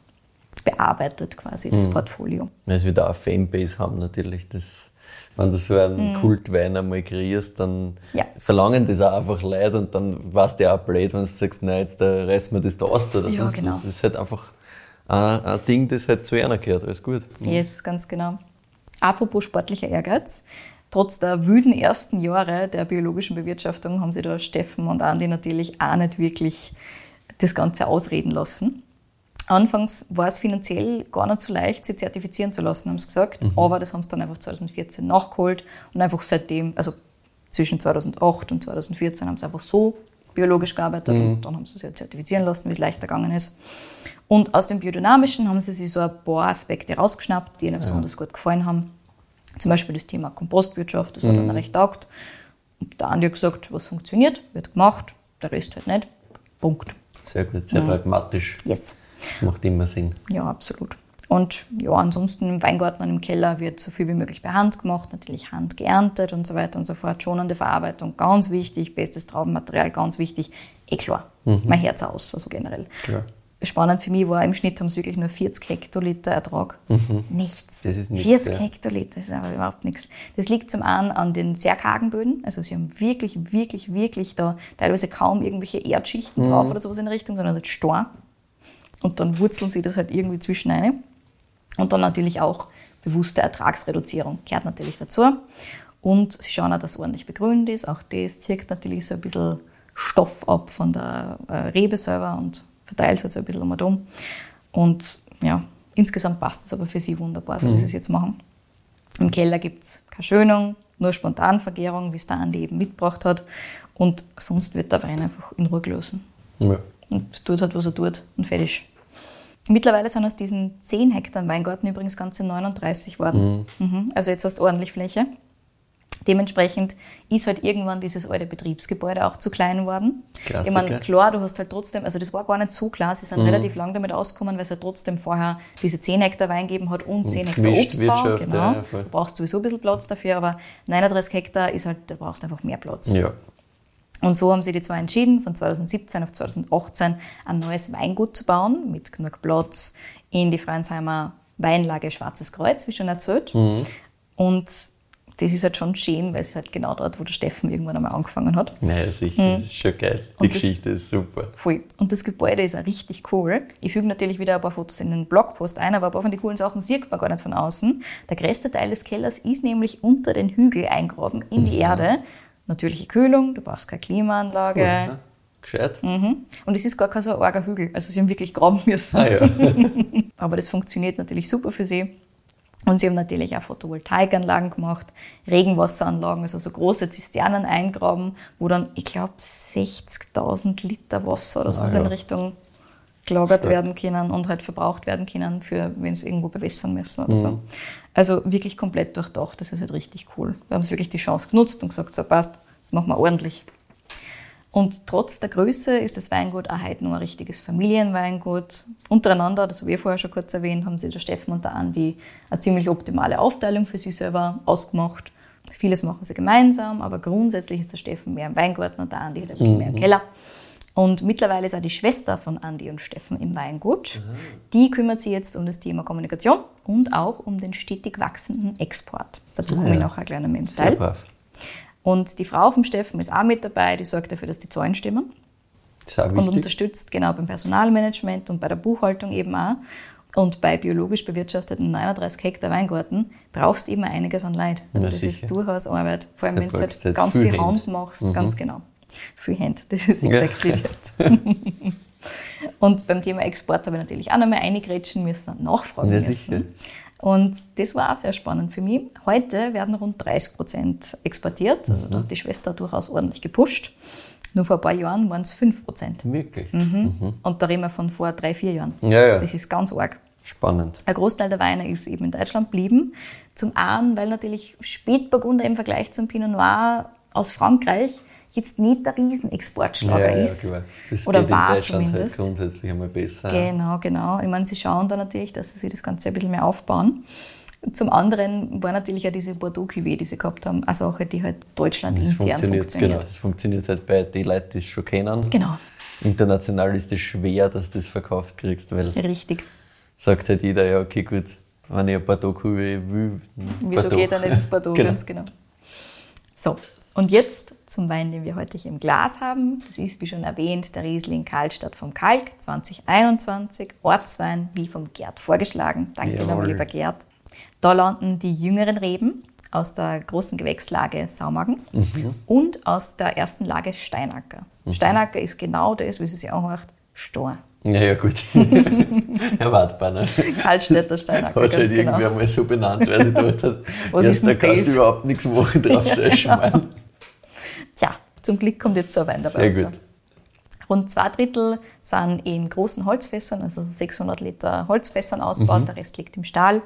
bearbeitet, quasi, das Mhm. Portfolio. Weil sie wieder eine Fanbase haben natürlich. Das, wenn du so einen Kultwein einmal kreierst, dann Mhm. Ja. verlangen das auch einfach Leute und dann warst du ja auch blöd, wenn du sagst, nein, jetzt äh, reißen wir das da aus oder Ja, genau. Das ist halt einfach ein, ein Ding, das halt zu einer gehört. Alles gut. Yes, ganz genau. Apropos sportlicher Ehrgeiz. Trotz der wüden ersten Jahre der biologischen Bewirtschaftung haben sie da Steffen und Andi natürlich auch nicht wirklich das Ganze ausreden lassen. Anfangs war es finanziell gar nicht so leicht, sie zertifizieren zu lassen, haben sie gesagt. Aber das haben sie dann einfach 2014 nachgeholt und einfach seitdem, also zwischen 2008 und 2014 haben sie einfach so biologisch gearbeitet und dann haben sie sich halt zertifizieren lassen, wie es leichter gegangen ist. Und aus dem Biodynamischen haben sie sich so ein paar Aspekte rausgeschnappt, die ihnen besonders gut gefallen haben. Zum Beispiel das Thema Kompostwirtschaft, das hat ihnen recht taugt. Und der Andi hat gesagt, was funktioniert, wird gemacht, der Rest halt nicht. Punkt. Sehr gut, sehr pragmatisch. Yes. Macht immer Sinn. Ja, absolut. Und ja, ansonsten im Weingarten und im Keller wird so viel wie möglich per Hand gemacht, natürlich Hand geerntet und so weiter und so fort. Schonende Verarbeitung, ganz wichtig, bestes Traubenmaterial, ganz wichtig. Eh klar, mein Herz aus, also generell. Klar. Spannend für mich war, im Schnitt haben sie wirklich nur 40 Hektoliter Ertrag. Nichts. Das ist nichts, 40 ja. Hektoliter, das ist aber überhaupt nichts. Das liegt zum einen an den sehr kargen Böden. Also sie haben wirklich, wirklich, wirklich da teilweise kaum irgendwelche Erdschichten drauf oder sowas in der Richtung, sondern das Storn. Und dann wurzeln sie das halt irgendwie zwischen rein. Und dann natürlich auch bewusste Ertragsreduzierung gehört natürlich dazu. Und sie schauen auch, dass es ordentlich begrünt ist. Auch das zirkt natürlich so ein bisschen Stoff ab von der äh, Rebe selber und verteilt es halt so ein bisschen um und um. Und ja, insgesamt passt es aber für sie wunderbar, so wie sie es jetzt machen. Im Keller gibt es keine Schönung, nur Spontanvergärung, wie es der Andi eben mitgebracht hat. Und sonst wird der Wein einfach in Ruhe gelassen Ja. und tut halt, was er tut und fertig. Mittlerweile sind aus diesen 10 Hektar Weingarten übrigens ganze 39 worden. Mhm. Also jetzt hast du ordentlich Fläche. Dementsprechend ist halt irgendwann dieses alte Betriebsgebäude auch zu klein worden. Klassiker. Ich meine, klar, du hast halt trotzdem, also das war gar nicht so klar, sie sind relativ lang damit ausgekommen, weil es halt trotzdem vorher diese 10 Hektar Wein gegeben hat und 10 Hektar Obstbau. Wirtschaft, Genau. ja, du brauchst sowieso ein bisschen Platz dafür, aber 39 Hektar ist halt, da brauchst du einfach mehr Platz. ja. Und so haben sie die zwei entschieden, von 2017 auf 2018 ein neues Weingut zu bauen, mit genug Platz in die Freinsheimer Weinlage Schwarzes Kreuz, wie schon erzählt. Und das ist halt schon schön, weil es ist halt genau dort, wo der Steffen irgendwann einmal angefangen hat. Naja, sicher, das ist schon geil. Die Und das- Geschichte ist super. Voll. Und das Gebäude ist auch richtig cool. Ich füge natürlich wieder ein paar Fotos in den Blogpost ein, aber ein paar von den coolen Sachen sieht man gar nicht von außen. Der größte Teil des Kellers ist nämlich unter den Hügel eingraben in die Erde. Natürliche Kühlung, du brauchst keine Klimaanlage. Cool, ne? Gescheit? Mhm. Und es ist gar kein so arger Hügel. Also sie haben wirklich graben müssen. Ah ja. Aber das funktioniert natürlich super für sie. Und sie haben natürlich auch Photovoltaikanlagen gemacht, Regenwasseranlagen, also so große Zisternen eingraben, wo dann, ich glaube, 60.000 Liter Wasser oder so Ah, in ja. Richtung gelagert Stark. werden können und halt verbraucht werden können, für wenn sie irgendwo bewässern müssen oder Mhm. so. Also wirklich komplett durchdacht, das ist halt richtig cool. Da haben sie wirklich die Chance genutzt und gesagt, so passt, machen wir ordentlich. Und trotz der Größe ist das Weingut auch heute nur ein richtiges Familienweingut. Untereinander, das habe ich vorher schon kurz erwähnt, haben sie der Steffen und der Andi eine ziemlich optimale Aufteilung für sich selber ausgemacht. Vieles machen sie gemeinsam, aber grundsätzlich ist der Steffen mehr im Weingarten und der Andi halt ein bisschen mehr im Keller. Und mittlerweile ist auch die Schwester von Andi und Steffen im Weingut. Die kümmert sich jetzt um das Thema Kommunikation und auch um den stetig wachsenden Export. Dazu komme ich nachher gleich noch mit im brav. Und die Frau vom Steffen ist auch mit dabei, die sorgt dafür, dass die Zahlen stimmen und unterstützt genau beim Personalmanagement und bei der Buchhaltung eben auch. Und bei biologisch bewirtschafteten 39 Hektar Weingarten brauchst du immer einiges an Leid. Also Ja, das sicher. ist durchaus Arbeit, vor allem wenn du halt du halt ganz viel Hand Hand. Mhm. machst, ganz genau. Viel Hand, das ist Ja. exactly it. Und beim Thema Export habe ich natürlich auch nochmal eingrätschen müssen und nachfragen Ja, müssen. sicher. Und das war auch sehr spannend für mich. Heute werden rund 30 Prozent exportiert. Also Mhm. da hat die Schwester durchaus ordentlich gepusht. Nur vor ein paar Jahren waren es 5 Prozent. Wirklich. Und da reden wir von vor drei, vier Jahren. Ja, ja. Das ist ganz arg. Spannend. Ein Großteil der Weine ist eben in Deutschland geblieben. Zum einen, weil natürlich Spätburgunder im Vergleich zum Pinot Noir aus Frankreich jetzt nicht der Riesenexportschlager ja, ist. ja, klar. Das Oder geht in war Deutschland zumindest. halt grundsätzlich einmal besser. Genau, genau. Ich meine, sie schauen da natürlich, dass sie sich das Ganze ein bisschen mehr aufbauen. Zum anderen war natürlich auch diese Bordeaux-Cuvée, die sie gehabt haben, eine Sache, die halt Deutschland Das intern funktioniert, funktioniert. genau. Das funktioniert halt bei den Leuten, die es schon kennen. Genau, International ist es schwer, dass du das verkauft kriegst, weil richtig. sagt halt jeder, ja, okay, gut, wenn ich ein Bordeaux Cuvée will, Wieso Bordeaux. geht er nicht ins Bordeaux? Genau. Ganz genau. So, und jetzt zum Wein, den wir heute hier im Glas haben. Das ist, wie schon erwähnt, der Riesling Karlstadt vom Kalk 2021. Ortswein, wie vom Gerd vorgeschlagen. Danke Jawohl. lieber Gerd. Da landen die jüngeren Reben aus der großen Gewächslage Saumagen Mhm. und aus der ersten Lage Steinacker. Steinacker ist genau das, wie sie sich anhört, Stor. Ja, ja, gut. Erwartbar, ne? Kaltstädter Steinacker, Hat halt genau. irgendwer mal so benannt, weil sie dort hat. Was ist denn da kannst das? du überhaupt nichts machen drauf, Ja, mal. Tja, zum Glück kommt jetzt so ein Wein dabei. Sehr raus. gut. Rund zwei Drittel sind in großen Holzfässern, also 600 Liter Holzfässern ausgebaut, Mhm. der Rest liegt im Stahl.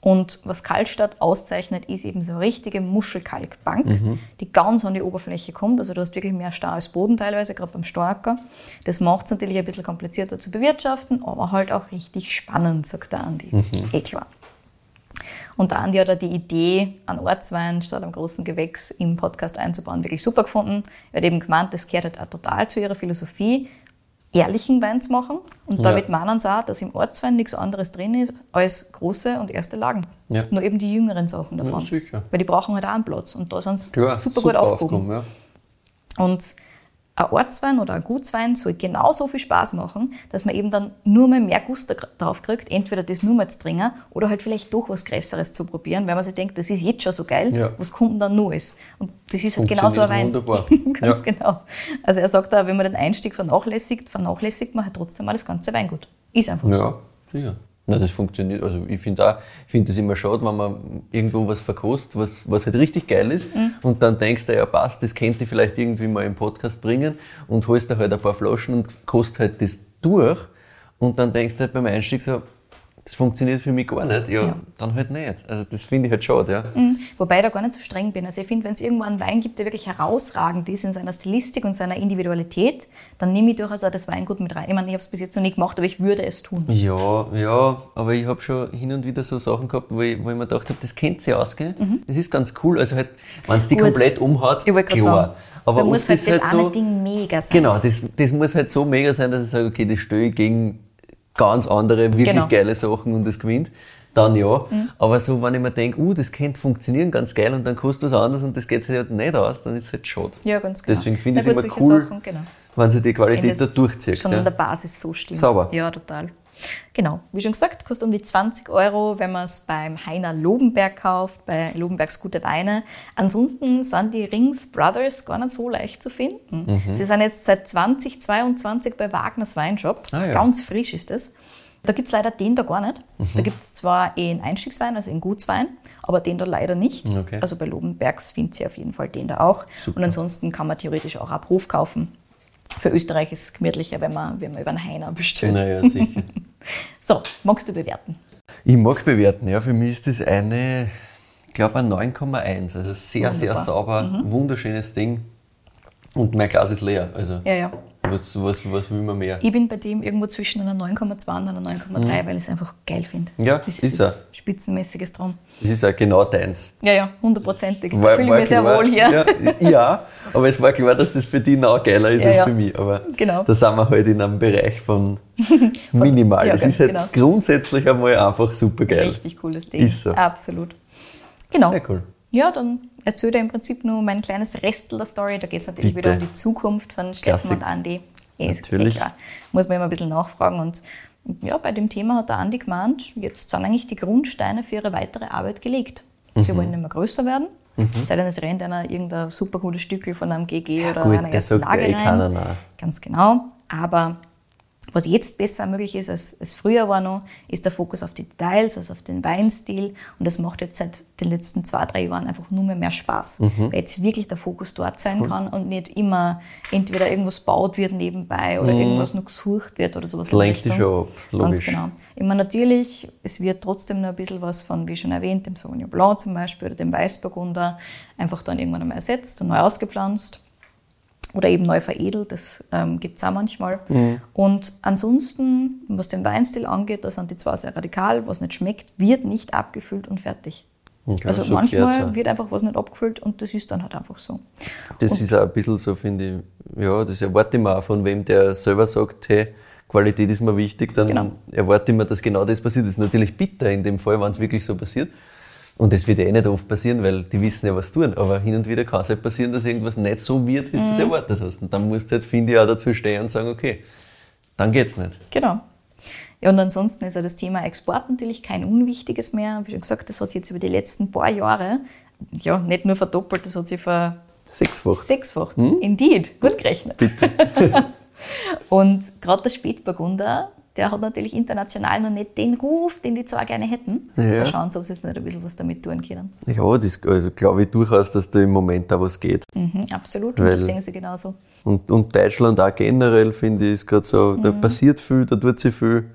Und was Kaltstadt auszeichnet, ist eben so eine richtige Muschelkalkbank, Mhm. die ganz an die Oberfläche kommt. Also du hast wirklich mehr Stau als Boden teilweise, gerade beim Starker. Das macht es natürlich ein bisschen komplizierter zu bewirtschaften, aber halt auch richtig spannend, sagt der Andi. Mhm. Eh klar. Und der Andi hat die Idee, einen Ortswein statt einem großen Gewächs im Podcast einzubauen, wirklich super gefunden. Er hat eben gemeint, das gehört halt auch total zu ihrer Philosophie, ehrlichen Wein zu machen. Und Ja. damit meinen sie auch, dass im Ortswein nichts anderes drin ist als große und erste Lagen. Ja. Nur eben die jüngeren Sachen davon. Ja, sicher. Weil die brauchen halt auch einen Platz. Und da sind sie Klar, super, gut aufgehoben. ja. Und ein Ortswein oder ein Gutswein soll genauso viel Spaß machen, dass man eben dann nur mal mehr Gusto drauf kriegt, entweder das nur mal zu trinken oder halt vielleicht doch was Größeres zu probieren, weil man sich denkt, das ist jetzt schon so geil, Ja. was kommt denn dann noch ist? Und das ist halt genauso ein Wein. Wunderbar. Ganz Ja. genau. Also er sagt auch, wenn man den Einstieg vernachlässigt, vernachlässigt man halt trotzdem mal das ganze Weingut. Ist einfach so. Ja, sicher. Na, das funktioniert. Also ich finde auch, ich finde das immer schade, wenn man irgendwo was verkostet, was, was halt richtig geil ist Mhm. und dann denkst du, ja passt, das könnte ich vielleicht irgendwie mal im Podcast bringen und holst da halt ein paar Flaschen und kostet halt das durch und dann denkst du halt beim Einstieg so, das funktioniert für mich gar nicht. Ja, Ja. dann halt nicht. Also das finde ich halt schade, ja. Mhm. Wobei ich da gar nicht so streng bin. Also ich finde, wenn es irgendwo einen Wein gibt, der wirklich herausragend ist in seiner Stilistik und seiner Individualität, dann nehme ich durchaus auch das Weingut mit rein. Ich meine, ich habe es bis jetzt noch nicht gemacht, aber ich würde es tun. Ja, ja, aber ich habe schon hin und wieder so Sachen gehabt, wo ich, wo ich mir gedacht habe, das kennt sie aus, gell? Das ist ganz cool. Also halt, wenn es die Mhm. Gut. komplett umhaut, klar. sagen, aber da muss halt das halt eine so, Ding mega sein. Genau, das, das muss halt so mega sein, dass ich sage, okay, das stelle ich gegen ganz andere, wirklich Genau. geile Sachen und das gewinnt, dann ja. Mhm. Aber so, wenn ich mir denke, uh, das könnte funktionieren, ganz geil, und dann kostet was anderes und das geht sich halt nicht aus, dann ist es halt schade. Ja, ganz genau. Deswegen finde ich es immer cool, Sachen, genau. wenn sich die Qualität Wenn da durchzieht. Schon ja. an der Basis so stimmt. Sauber. Ja, total. Genau, wie schon gesagt, kostet um die 20 Euro, wenn man es beim Heiner Lobenberg kauft, bei Lobenbergs Gute Weine. Ansonsten sind die Rings Brothers gar nicht so leicht zu finden. Mhm. Sie sind jetzt seit 2022 bei Wagners Weinshop. Ah, ja. Ganz frisch ist es. Da gibt es leider den da gar nicht. Mhm. Da gibt es zwar in Einstiegswein, also in Gutswein, aber den da leider nicht. Okay. Also bei Lobenbergs findet ihr auf jeden Fall den da auch. Super. Und ansonsten kann man theoretisch auch ab Hof kaufen. Für Österreich ist es gemütlicher, wenn man, wenn man über einen Heiner bestellt. Naja, sicher. So, magst du bewerten? Ich mag bewerten, ja. Für mich ist das eine, ich glaube, ein 9,1. Also sehr, sehr Wunderbar. sauber, wunderschönes Ding. Und mein Glas ist leer. Also, Ja, ja. Was, was, was will man mehr? Ich bin bei dem irgendwo zwischen einer 9,2 und einer 9,3, weil ich es einfach geil finde. Mhm. Ja, das ist ist er. das Spitzenmäßiges dran. Das ist auch genau deins. Ja, ja, hundertprozentig. War- Ich fühle mich sehr wohl hier. Ja, ja, aber es war klar, dass das für dich noch geiler ist Ja, als ja. für mich. Aber Genau. da sind wir halt in einem Bereich von minimal. ja, ganz ist halt genau. grundsätzlich einmal einfach super geil. Richtig cooles Ding. Ist so. Absolut. Genau. Sehr cool. Ja, dann erzähle ich im Prinzip nur mein kleines Restel der Story. Da geht es natürlich Bitte. wieder um die Zukunft von Steffen Klassik. und Andi. Ja, ist Natürlich. eh. Muss man immer ein bisschen nachfragen. Und ja, bei dem Thema hat der Andi gemeint, jetzt sind eigentlich die Grundsteine für ihre weitere Arbeit gelegt. Mhm. Sie wollen nicht mehr größer werden. Es sei denn, es rennt einer irgendein super cooles Stückel von einem GG oder gut, einer ersten Lage eh rein. keiner. Ganz genau. Aber was jetzt besser möglich ist als, als früher war noch, ist der Fokus auf die Details, also auf den Weinstil. Und das macht jetzt seit den letzten zwei, drei Jahren einfach nur mehr, mehr Spaß. Mhm. Weil jetzt wirklich der Fokus dort sein kann und nicht immer entweder irgendwas baut wird nebenbei oder irgendwas noch gesucht wird oder sowas. Mhm. Lenkt die Richtung. schon ab, Ganz logisch. genau. Immer natürlich, es wird trotzdem noch ein bisschen was von, wie schon erwähnt, dem Sauvignon Blanc zum Beispiel oder dem Weißburgunder einfach dann irgendwann einmal ersetzt und neu ausgepflanzt oder eben neu veredelt, das ähm, gibt es auch manchmal. Mhm. Und ansonsten, was den Weinstil angeht, da sind die zwar sehr radikal, was nicht schmeckt, wird nicht abgefüllt und fertig. Okay, also so manchmal wird einfach was nicht abgefüllt und das ist dann halt einfach so. Das ist auch ein bisschen so, finde ich, ja, das erwarte ich mir auch von wem, der selber sagt, hey, Qualität ist mir wichtig, dann Genau. erwarte ich mir, dass genau das passiert. Das ist natürlich bitter in dem Fall, wenn es wirklich so passiert. Und das wird ja eh nicht oft passieren, weil die wissen ja, was tun. Aber hin und wieder kann es halt passieren, dass irgendwas nicht so wird, wie du Mhm. das erwartet hast. Und dann musst du halt, finde ich, auch dazu stehen und sagen, okay, dann geht's nicht. Genau. Ja, und ansonsten ist ja das Thema Export natürlich kein unwichtiges mehr. Wie schon gesagt, das hat sich jetzt über die letzten paar Jahre ja nicht nur verdoppelt, das hat sich ver Sechsfach. sechsfacht. Hm? Indeed, gut gerechnet. und gerade der Spätburgunder, der hat natürlich international noch nicht den Ruf, den die zwar gerne hätten. Ja. Da schauen sie, ob sie jetzt nicht ein bisschen was damit tun können. Ja, das also glaube ich durchaus, dass da im Moment da was geht. Mhm, absolut, und Weil- das sehen sie genauso. Und, und Deutschland auch generell, finde ich, ist gerade so, da passiert viel, da tut sich viel.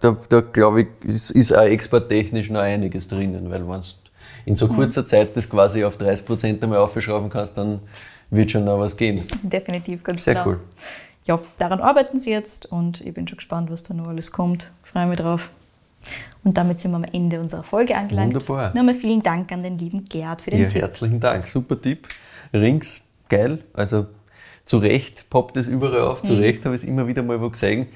Da, da glaube ich, ist, ist auch exporttechnisch noch einiges drinnen, weil wenn du in so kurzer Zeit das quasi auf 30 Prozent einmal aufschrauben kannst, dann wird schon noch was gehen. Definitiv, ganz Sehr genau. cool. Ja, daran arbeiten sie jetzt und ich bin schon gespannt, was da noch alles kommt. Freue mich drauf. Und damit sind wir am Ende unserer Folge angelangt. Wunderbar. Nochmal vielen Dank an den lieben Gerd für den Ja, Tipp. herzlichen Dank. Super Tipp. Rings, geil. Also zu Recht poppt es überall auf. Zu Recht habe ich es immer wieder mal wo gesehen.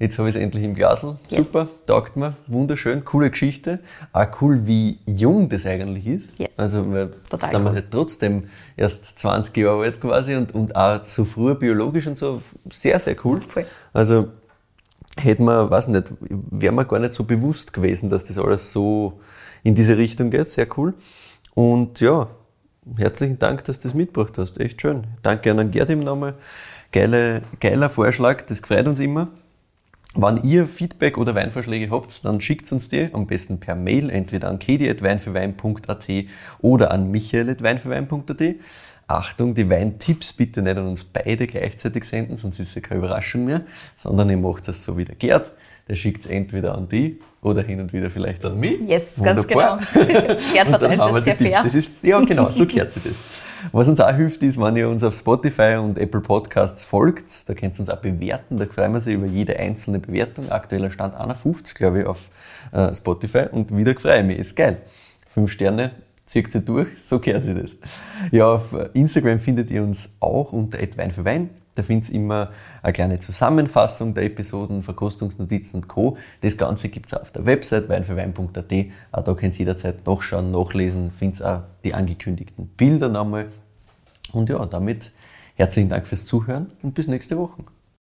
Jetzt habe ich es endlich im Glasl. Yes. Super, taugt mir. Wunderschön, coole Geschichte. Auch cool, wie jung das eigentlich ist. Yes. Also weil Total sind wir cool. halt trotzdem erst 20 Jahre alt quasi und, und auch so früh biologisch und so. Sehr, sehr cool. Voll. Also hätte man, weiß nicht, wäre mir gar nicht so bewusst gewesen, dass das alles so in diese Richtung geht. Sehr cool. Und ja, herzlichen Dank, dass du das mitgebracht hast. Echt schön. Danke an Gerd im Namen. Geile, geiler Vorschlag, das freut uns immer. Wenn ihr Feedback oder Weinvorschläge habt, dann schickt uns die am besten per Mail, entweder an kedi.weinfürwein.at oder an michael.weinfürwein.at. Achtung, die Weintipps bitte nicht an uns beide gleichzeitig senden, sonst ist es ja keine Überraschung mehr, sondern ihr macht es so wie der Gerd. Der schickt es entweder an die oder hin und wieder vielleicht an mich. Yes, ganz Wunderbar. genau. Gerd verteilt das sehr Tipps. fair. Das ist, ja, genau, so gehört sich das. Was uns auch hilft, ist, wenn ihr uns auf Spotify und Apple Podcasts folgt. Da könnt ihr uns auch bewerten. Da freuen wir uns über jede einzelne Bewertung. Aktueller Stand 51, glaube ich, auf äh, Spotify. Und wieder freue ich mich. Ist geil. Fünf Sterne, zieht sie durch. So gehört sich das. Ja, auf Instagram findet ihr uns auch unter Wein für Wein. Da findest immer eine kleine Zusammenfassung der Episoden, Verkostungsnotizen und Co. Das Ganze gibt es auf der Website weinfürwein.at. Auch da könnt ihr jederzeit nachschauen, nachlesen, findet auch die angekündigten Bilder nochmal. Und ja, damit herzlichen Dank fürs Zuhören und bis nächste Woche.